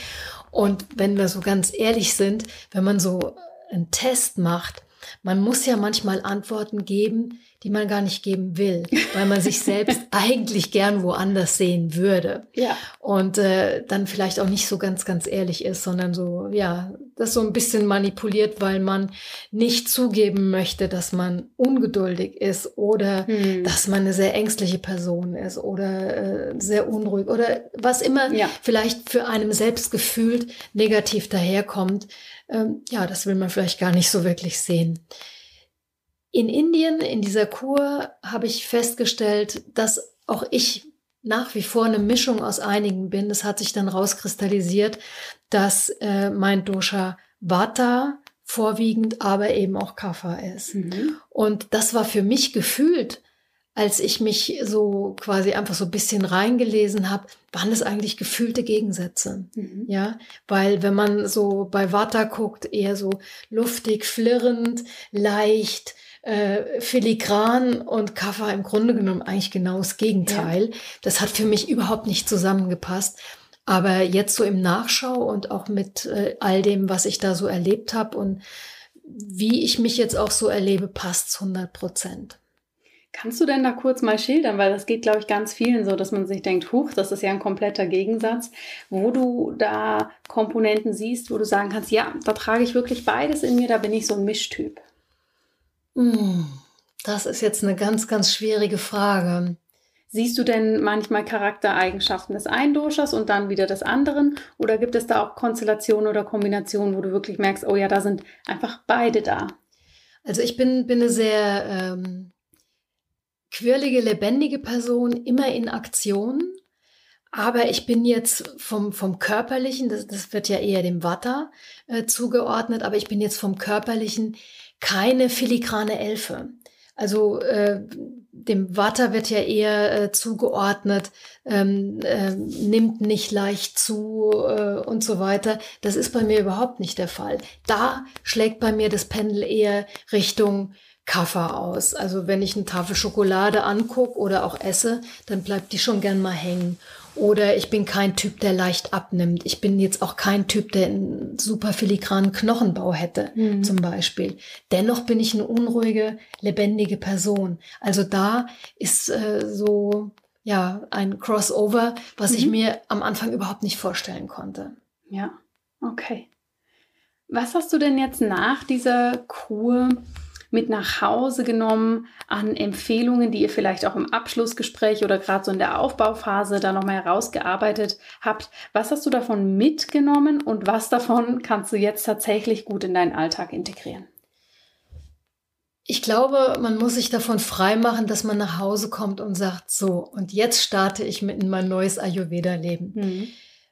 Und wenn wir so ganz ehrlich sind, wenn man so einen Test macht, man muss ja manchmal Antworten geben, die man gar nicht geben will, weil man sich selbst <laughs> eigentlich gern woanders sehen würde. Ja. Und äh, dann vielleicht auch nicht so ganz, ganz ehrlich ist, sondern so, ja, das so ein bisschen manipuliert, weil man nicht zugeben möchte, dass man ungeduldig ist oder hm. dass man eine sehr ängstliche Person ist oder äh, sehr unruhig oder was immer ja. vielleicht für einem selbst gefühlt negativ daherkommt. Ähm, ja, das will man vielleicht gar nicht so wirklich sehen. In Indien, in dieser Kur, habe ich festgestellt, dass auch ich nach wie vor eine Mischung aus einigen bin. Es hat sich dann rauskristallisiert, dass äh, mein Dosha Vata vorwiegend, aber eben auch Kapha ist. Mhm. Und das war für mich gefühlt, als ich mich so quasi einfach so ein bisschen reingelesen habe, waren es eigentlich gefühlte Gegensätze. Mhm. Ja, weil wenn man so bei Vata guckt, eher so luftig, flirrend, leicht, äh, filigran und Kaffer im Grunde genommen eigentlich genau das Gegenteil. Ja. Das hat für mich überhaupt nicht zusammengepasst. Aber jetzt so im Nachschau und auch mit äh, all dem, was ich da so erlebt habe und wie ich mich jetzt auch so erlebe, passt 100 Prozent. Kannst du denn da kurz mal schildern, weil das geht, glaube ich, ganz vielen so, dass man sich denkt, huch, das ist ja ein kompletter Gegensatz, wo du da Komponenten siehst, wo du sagen kannst, ja, da trage ich wirklich beides in mir, da bin ich so ein Mischtyp. Hm, das ist jetzt eine ganz, ganz schwierige Frage. Siehst du denn manchmal Charaktereigenschaften des einen Doshas und dann wieder des anderen? Oder gibt es da auch Konstellationen oder Kombinationen, wo du wirklich merkst, oh ja, da sind einfach beide da? Also ich bin, bin eine sehr ähm, quirlige, lebendige Person, immer in Aktion. Aber ich bin jetzt vom, vom Körperlichen, das, das wird ja eher dem Vata äh, zugeordnet, aber ich bin jetzt vom Körperlichen keine filigrane Elfe. Also äh, dem Vata wird ja eher äh, zugeordnet, ähm, äh, nimmt nicht leicht zu äh, und so weiter. Das ist bei mir überhaupt nicht der Fall. Da schlägt bei mir das Pendel eher Richtung Kaffer aus. Also wenn ich eine Tafel Schokolade angucke oder auch esse, dann bleibt die schon gern mal hängen. Oder ich bin kein Typ, der leicht abnimmt. Ich bin jetzt auch kein Typ, der einen super filigranen Knochenbau hätte, mhm. zum Beispiel. Dennoch bin ich eine unruhige, lebendige Person. Also da ist äh, so, ja, ein Crossover, was mhm. ich mir am Anfang überhaupt nicht vorstellen konnte. Ja, okay. Was hast du denn jetzt nach dieser Kur mit nach Hause genommen an Empfehlungen, die ihr vielleicht auch im Abschlussgespräch oder gerade so in der Aufbauphase da nochmal herausgearbeitet habt? Was hast du davon mitgenommen und was davon kannst du jetzt tatsächlich gut in deinen Alltag integrieren? Ich glaube, man muss sich davon freimachen, dass man nach Hause kommt und sagt, so, und jetzt starte ich mit in mein neues Ayurveda-Leben. Mhm.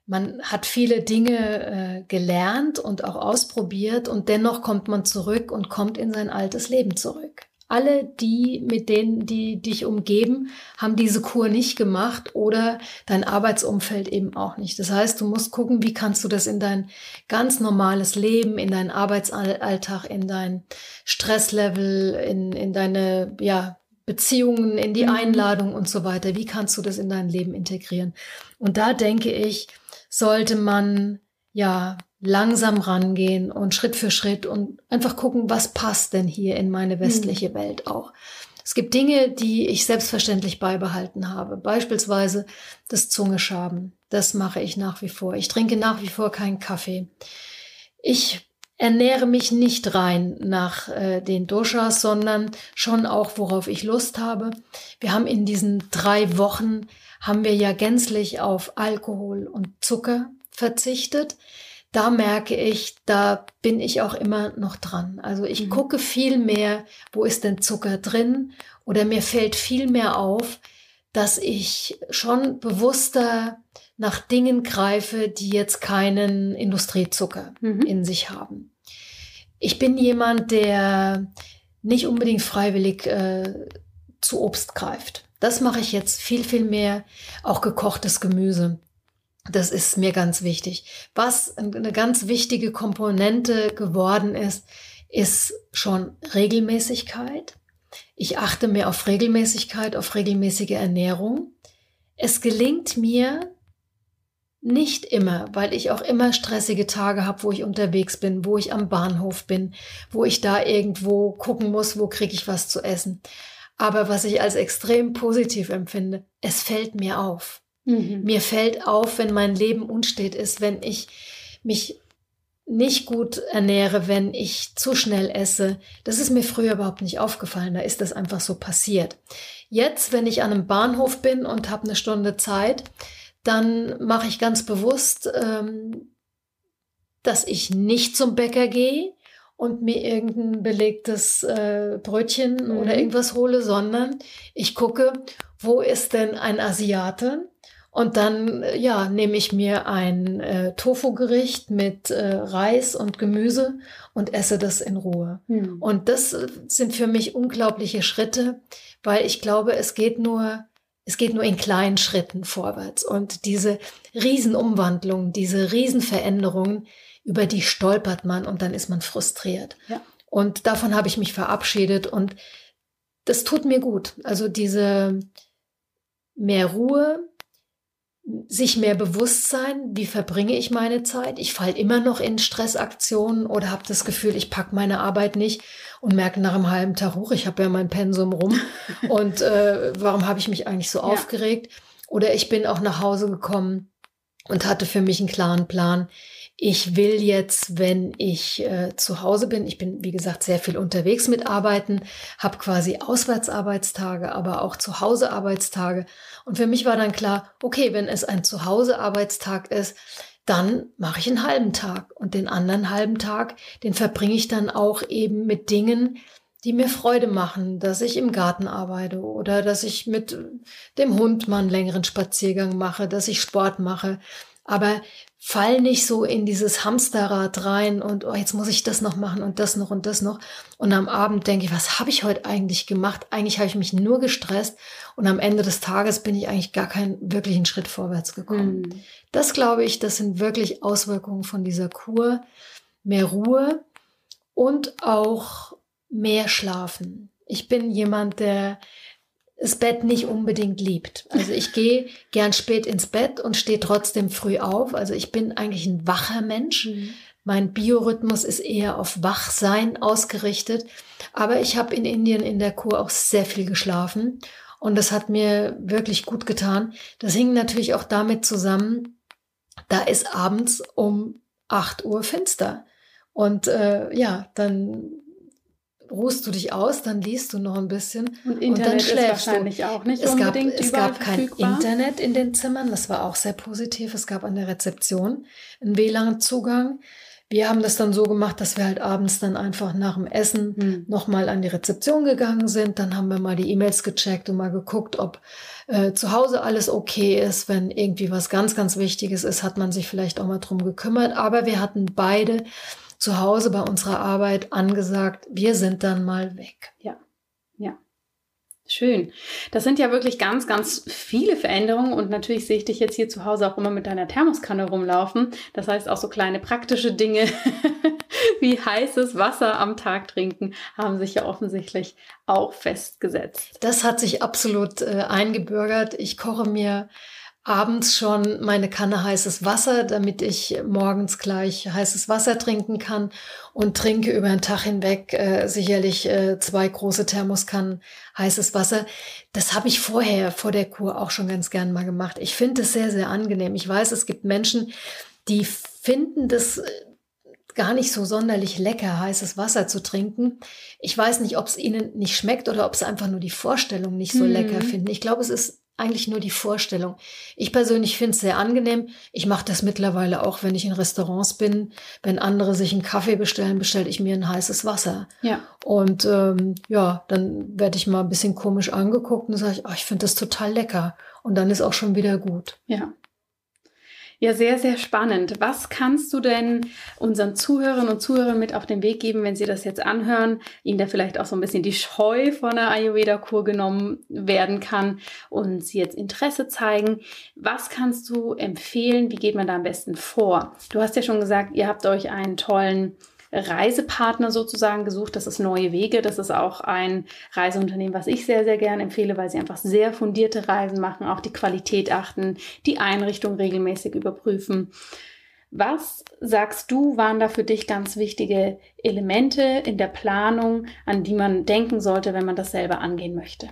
Man hat viele Dinge äh, gelernt und auch ausprobiert und dennoch kommt man zurück und kommt in sein altes Leben zurück. Alle die, mit denen, die dich umgeben, haben diese Kur nicht gemacht oder dein Arbeitsumfeld eben auch nicht. Das heißt, du musst gucken, wie kannst du das in dein ganz normales Leben, in deinen Arbeitsalltag, in dein Stresslevel, in, in deine, ja, Beziehungen, in die mhm. Einladung und so weiter. Wie kannst du das in dein Leben integrieren? Und da denke ich, sollte man ja langsam rangehen und Schritt für Schritt und einfach gucken, was passt denn hier in meine westliche mhm. Welt auch. Es gibt Dinge, die ich selbstverständlich beibehalten habe. Beispielsweise das Zungeschaben. Das mache ich nach wie vor. Ich trinke nach wie vor keinen Kaffee. Ich ernähre mich nicht rein nach äh, den Doshas, sondern schon auch, worauf ich Lust habe. Wir haben in diesen drei Wochen haben wir ja gänzlich auf Alkohol und Zucker verzichtet. Da merke ich, da bin ich auch immer noch dran. Also ich mhm. gucke viel mehr, wo ist denn Zucker drin? Oder mir fällt viel mehr auf, dass ich schon bewusster nach Dingen greife, die jetzt keinen Industriezucker mhm. in sich haben. Ich bin jemand, der nicht unbedingt freiwillig äh, zu Obst greift. Das mache ich jetzt viel, viel mehr. Auch gekochtes Gemüse. Das ist mir ganz wichtig. Was eine ganz wichtige Komponente geworden ist, ist schon Regelmäßigkeit. Ich achte mehr auf Regelmäßigkeit, auf regelmäßige Ernährung. Es gelingt mir nicht immer, weil ich auch immer stressige Tage habe, wo ich unterwegs bin, wo ich am Bahnhof bin, wo ich da irgendwo gucken muss, wo kriege ich was zu essen. Aber was ich als extrem positiv empfinde, es fällt mir auf. Mhm. Mir fällt auf, wenn mein Leben unstet ist, wenn ich mich nicht gut ernähre, wenn ich zu schnell esse. Das ist mir früher überhaupt nicht aufgefallen. Da ist das einfach so passiert. Jetzt, wenn ich an einem Bahnhof bin und habe eine Stunde Zeit, dann mache ich ganz bewusst, ähm, dass ich nicht zum Bäcker gehe und mir irgendein belegtes äh, Brötchen mhm. oder irgendwas hole, sondern ich gucke, wo ist denn ein Asiate? Und dann, äh, ja, nehme ich mir ein äh, Tofu-Gericht mit äh, Reis und Gemüse und esse das in Ruhe. Mhm. Und das äh, sind für mich unglaubliche Schritte, weil ich glaube, es geht nur es geht nur in kleinen Schritten vorwärts. Und diese Riesenumwandlungen, diese Riesenveränderungen, über die stolpert man und dann ist man frustriert. Ja. Und davon habe ich mich verabschiedet und das tut mir gut. Also diese mehr Ruhe, sich mehr bewusst sein, wie verbringe ich meine Zeit. Ich falle immer noch in Stressaktionen oder habe das Gefühl, ich packe meine Arbeit nicht und merke nach einem halben Tag hoch, ich habe ja mein Pensum rum <laughs> und äh, warum habe ich mich eigentlich so ja. aufgeregt? Oder ich bin auch nach Hause gekommen und hatte für mich einen klaren Plan. Ich will jetzt, wenn ich äh, zu Hause bin, ich bin wie gesagt sehr viel unterwegs mit Arbeiten, habe quasi Auswärtsarbeitstage, aber auch Zuhause-Arbeitstage und für mich war dann klar, okay, wenn es ein Zuhause-Arbeitstag ist, dann mache ich einen halben Tag und den anderen halben Tag, den verbringe ich dann auch eben mit Dingen, die mir Freude machen, dass ich im Garten arbeite oder dass ich mit dem Hund mal einen längeren Spaziergang mache, dass ich Sport mache. Aber fall nicht so in dieses Hamsterrad rein und oh, jetzt muss ich das noch machen und das noch und das noch. Und am Abend denke ich, was habe ich heute eigentlich gemacht? Eigentlich habe ich mich nur gestresst und am Ende des Tages bin ich eigentlich gar keinen wirklichen Schritt vorwärts gekommen. Mhm. Das glaube ich, das sind wirklich Auswirkungen von dieser Kur. Mehr Ruhe und auch mehr Schlafen. Ich bin jemand, der das Bett nicht unbedingt liebt. Also ich gehe gern spät ins Bett und stehe trotzdem früh auf. Also ich bin eigentlich ein wacher Mensch. Mhm. Mein Biorhythmus ist eher auf Wachsein ausgerichtet. Aber ich habe in Indien in der Kur auch sehr viel geschlafen. Und das hat mir wirklich gut getan. Das hing natürlich auch damit zusammen, da ist abends um 8 Uhr finster. Und äh, ja, dann ruhst du dich aus, dann liest du noch ein bisschen und, Internet und dann schläfst ist wahrscheinlich du. auch nicht es unbedingt gab, Es gab kein Internet in den Zimmern, das war auch sehr positiv. Es gab an der Rezeption einen WLAN-Zugang. Wir haben das dann so gemacht, dass wir halt abends dann einfach nach dem Essen hm. nochmal an die Rezeption gegangen sind. Dann haben wir mal die E-Mails gecheckt und mal geguckt, ob äh, zu Hause alles okay ist. Wenn irgendwie was ganz, ganz Wichtiges ist, hat man sich vielleicht auch mal drum gekümmert. Aber wir hatten beide zu Hause bei unserer Arbeit angesagt, wir sind dann mal weg. Ja, ja. Schön. Das sind ja wirklich ganz, ganz viele Veränderungen und natürlich sehe ich dich jetzt hier zu Hause auch immer mit deiner Thermoskanne rumlaufen. Das heißt auch so kleine praktische Dinge <laughs> wie heißes Wasser am Tag trinken haben sich ja offensichtlich auch festgesetzt. Das hat sich absolut äh, eingebürgert. Ich koche mir abends schon meine Kanne heißes Wasser, damit ich morgens gleich heißes Wasser trinken kann und trinke über den Tag hinweg äh, sicherlich äh, zwei große Thermoskannen heißes Wasser. Das habe ich vorher, vor der Kur auch schon ganz gern mal gemacht. Ich finde es sehr, sehr angenehm. Ich weiß, es gibt Menschen, die finden das äh, gar nicht so sonderlich lecker, heißes Wasser zu trinken. Ich weiß nicht, ob es ihnen nicht schmeckt oder ob sie einfach nur die Vorstellung nicht so mhm. lecker finden. Ich glaube, es ist eigentlich nur die Vorstellung. Ich persönlich finde es sehr angenehm. Ich mache das mittlerweile auch, wenn ich in Restaurants bin. Wenn andere sich einen Kaffee bestellen, bestelle ich mir ein heißes Wasser. Ja. Und ähm, ja, dann werde ich mal ein bisschen komisch angeguckt und sage ich, oh, ich finde das total lecker. Und dann ist auch schon wieder gut. Ja. Ja, sehr, sehr spannend. Was kannst du denn unseren Zuhörern und Zuhörern mit auf den Weg geben, wenn sie das jetzt anhören, ihnen da vielleicht auch so ein bisschen die Scheu von der Ayurveda-Kur genommen werden kann und sie jetzt Interesse zeigen? Was kannst du empfehlen? Wie geht man da am besten vor? Du hast ja schon gesagt, ihr habt euch einen tollen Reisepartner sozusagen gesucht. Das ist Neue Wege. Das ist auch ein Reiseunternehmen, was ich sehr, sehr gerne empfehle, weil sie einfach sehr fundierte Reisen machen, auch die Qualität achten, die Einrichtung regelmäßig überprüfen. Was sagst du, waren da für dich ganz wichtige Elemente in der Planung, an die man denken sollte, wenn man das selber angehen möchte?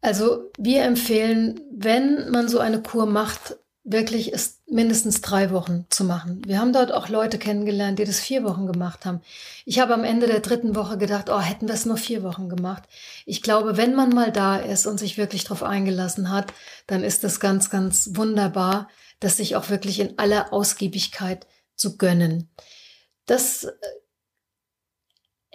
Also wir empfehlen, wenn man so eine Kur macht, wirklich ist mindestens drei Wochen zu machen. Wir haben dort auch Leute kennengelernt, die das vier Wochen gemacht haben. Ich habe am Ende der dritten Woche gedacht, oh, hätten wir es nur vier Wochen gemacht. Ich glaube, wenn man mal da ist und sich wirklich darauf eingelassen hat, dann ist das ganz, ganz wunderbar, das sich auch wirklich in aller Ausgiebigkeit zu gönnen. Das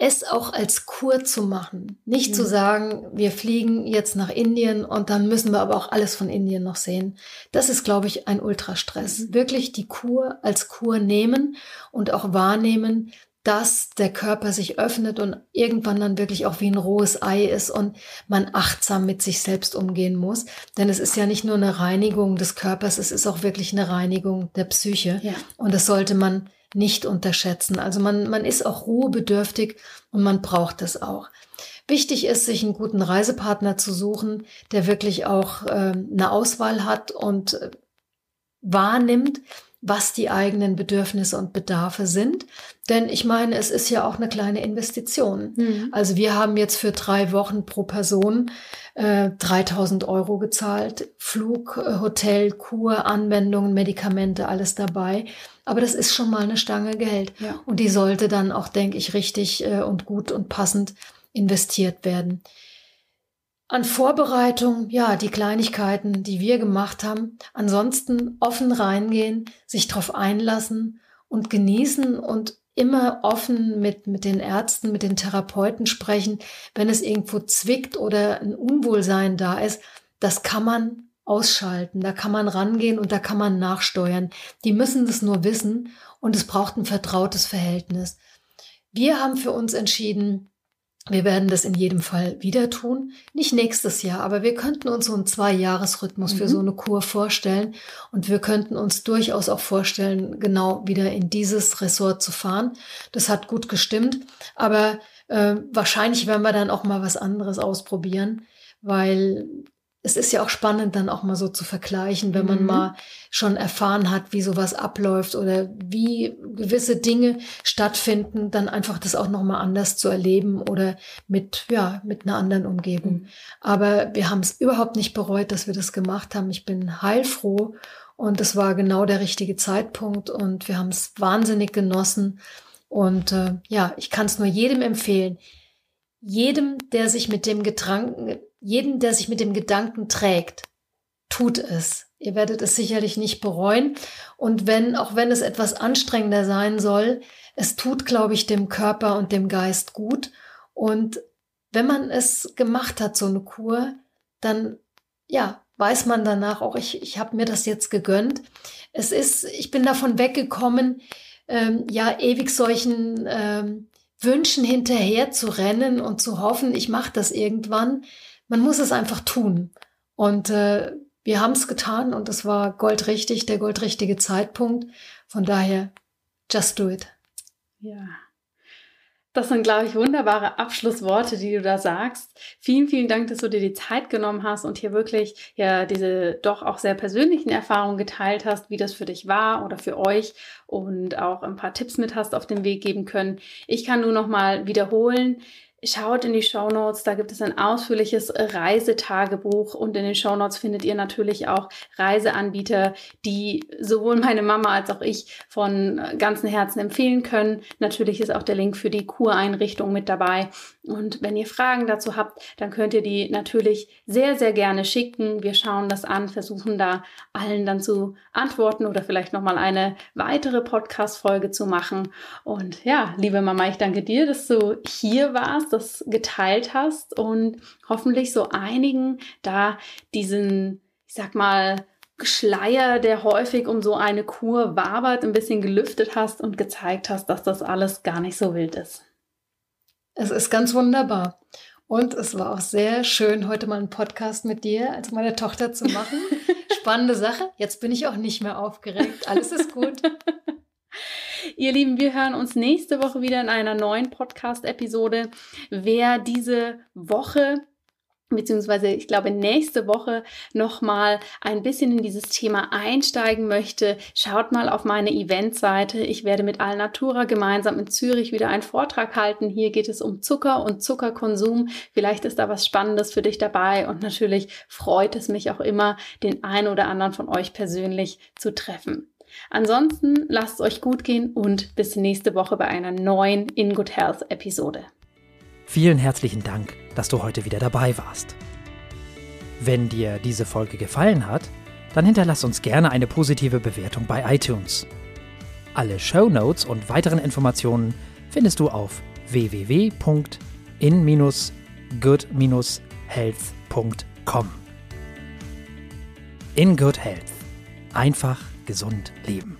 es auch als Kur zu machen. Nicht mhm. zu sagen, wir fliegen jetzt nach Indien und dann müssen wir aber auch alles von Indien noch sehen. Das ist, glaube ich, ein Ultrastress. Mhm. Wirklich die Kur als Kur nehmen und auch wahrnehmen, dass der Körper sich öffnet und irgendwann dann wirklich auch wie ein rohes Ei ist und man achtsam mit sich selbst umgehen muss. Denn es ist ja nicht nur eine Reinigung des Körpers, es ist auch wirklich eine Reinigung der Psyche. Ja. Und das sollte man nicht unterschätzen. Also man, man ist auch ruhebedürftig und man braucht es auch. Wichtig ist, sich einen guten Reisepartner zu suchen, der wirklich auch äh, eine Auswahl hat und äh, wahrnimmt, was die eigenen Bedürfnisse und Bedarfe sind. Denn ich meine, es ist ja auch eine kleine Investition. Mhm. Also wir haben jetzt für drei Wochen pro Person äh, 3000 Euro gezahlt. Flug, äh, Hotel, Kur, Anwendungen, Medikamente, alles dabei. Aber das ist schon mal eine Stange Geld. Ja. Und die sollte dann auch, denke ich, richtig äh, und gut und passend investiert werden. An Vorbereitung, ja, die Kleinigkeiten, die wir gemacht haben. Ansonsten offen reingehen, sich darauf einlassen und genießen und immer offen mit, mit den Ärzten, mit den Therapeuten sprechen, wenn es irgendwo zwickt oder ein Unwohlsein da ist. Das kann man ausschalten, da kann man rangehen und da kann man nachsteuern. Die müssen das nur wissen und es braucht ein vertrautes Verhältnis. Wir haben für uns entschieden, wir werden das in jedem Fall wieder tun. Nicht nächstes Jahr, aber wir könnten uns so einen Zwei-Jahres-Rhythmus mhm. für so eine Kur vorstellen. Und wir könnten uns durchaus auch vorstellen, genau wieder in dieses Ressort zu fahren. Das hat gut gestimmt. Aber äh, wahrscheinlich werden wir dann auch mal was anderes ausprobieren, weil es ist ja auch spannend, dann auch mal so zu vergleichen, wenn man mhm. mal schon erfahren hat, wie sowas abläuft oder wie gewisse Dinge stattfinden, dann einfach das auch noch mal anders zu erleben oder mit ja mit einer anderen Umgebung. Mhm. Aber wir haben es überhaupt nicht bereut, dass wir das gemacht haben. Ich bin heilfroh und es war genau der richtige Zeitpunkt und wir haben es wahnsinnig genossen und äh, ja, ich kann es nur jedem empfehlen. Jedem, der sich mit dem Gedanken jeden, der sich mit dem Gedanken trägt, tut es. Ihr werdet es sicherlich nicht bereuen. Und wenn, auch wenn es etwas anstrengender sein soll, es tut, glaube ich, dem Körper und dem Geist gut. Und wenn man es gemacht hat, so eine Kur, dann, ja, weiß man danach auch, ich, ich habe mir das jetzt gegönnt. Es ist, ich bin davon weggekommen, ähm, ja, ewig solchen ähm, Wünschen hinterher zu rennen und zu hoffen, ich mache das irgendwann man muss es einfach tun. Und äh, wir haben es getan und es war goldrichtig, der goldrichtige Zeitpunkt. Von daher, just do it. Ja. Das sind, glaube ich, wunderbare Abschlussworte, die du da sagst. Vielen, vielen Dank, dass du dir die Zeit genommen hast und hier wirklich ja diese doch auch sehr persönlichen Erfahrungen geteilt hast, wie das für dich war oder für euch und auch ein paar Tipps mit hast auf den Weg geben können. Ich kann nur noch mal wiederholen, Schaut in die Show Notes, da gibt es ein ausführliches Reisetagebuch und in den Show Notes findet ihr natürlich auch Reiseanbieter, die sowohl meine Mama als auch ich von ganzem Herzen empfehlen können. Natürlich ist auch der Link für die Kureinrichtung mit dabei. Und wenn ihr Fragen dazu habt, dann könnt ihr die natürlich sehr, sehr gerne schicken. Wir schauen das an, versuchen da allen dann zu antworten oder vielleicht nochmal eine weitere Podcast-Folge zu machen. Und ja, liebe Mama, ich danke dir, dass du hier warst das geteilt hast und hoffentlich so einigen da diesen, ich sag mal, Schleier, der häufig um so eine Kur wabert, ein bisschen gelüftet hast und gezeigt hast, dass das alles gar nicht so wild ist. Es ist ganz wunderbar. Und es war auch sehr schön, heute mal einen Podcast mit dir als meine Tochter zu machen. <laughs> Spannende Sache. Jetzt bin ich auch nicht mehr aufgeregt. Alles ist gut. <laughs> Ihr Lieben, wir hören uns nächste Woche wieder in einer neuen Podcast-Episode. Wer diese Woche beziehungsweise ich glaube nächste Woche noch mal ein bisschen in dieses Thema einsteigen möchte, schaut mal auf meine Eventseite. Ich werde mit Alnatura gemeinsam in Zürich wieder einen Vortrag halten. Hier geht es um Zucker und Zuckerkonsum. Vielleicht ist da was Spannendes für dich dabei und natürlich freut es mich auch immer, den einen oder anderen von euch persönlich zu treffen. Ansonsten lasst es euch gut gehen und bis nächste Woche bei einer neuen In Good Health Episode. Vielen herzlichen Dank, dass du heute wieder dabei warst. Wenn dir diese Folge gefallen hat, dann hinterlass uns gerne eine positive Bewertung bei iTunes. Alle Show Notes und weiteren Informationen findest du auf www.in-good-health.com. In Good Health. Einfach gesund leben.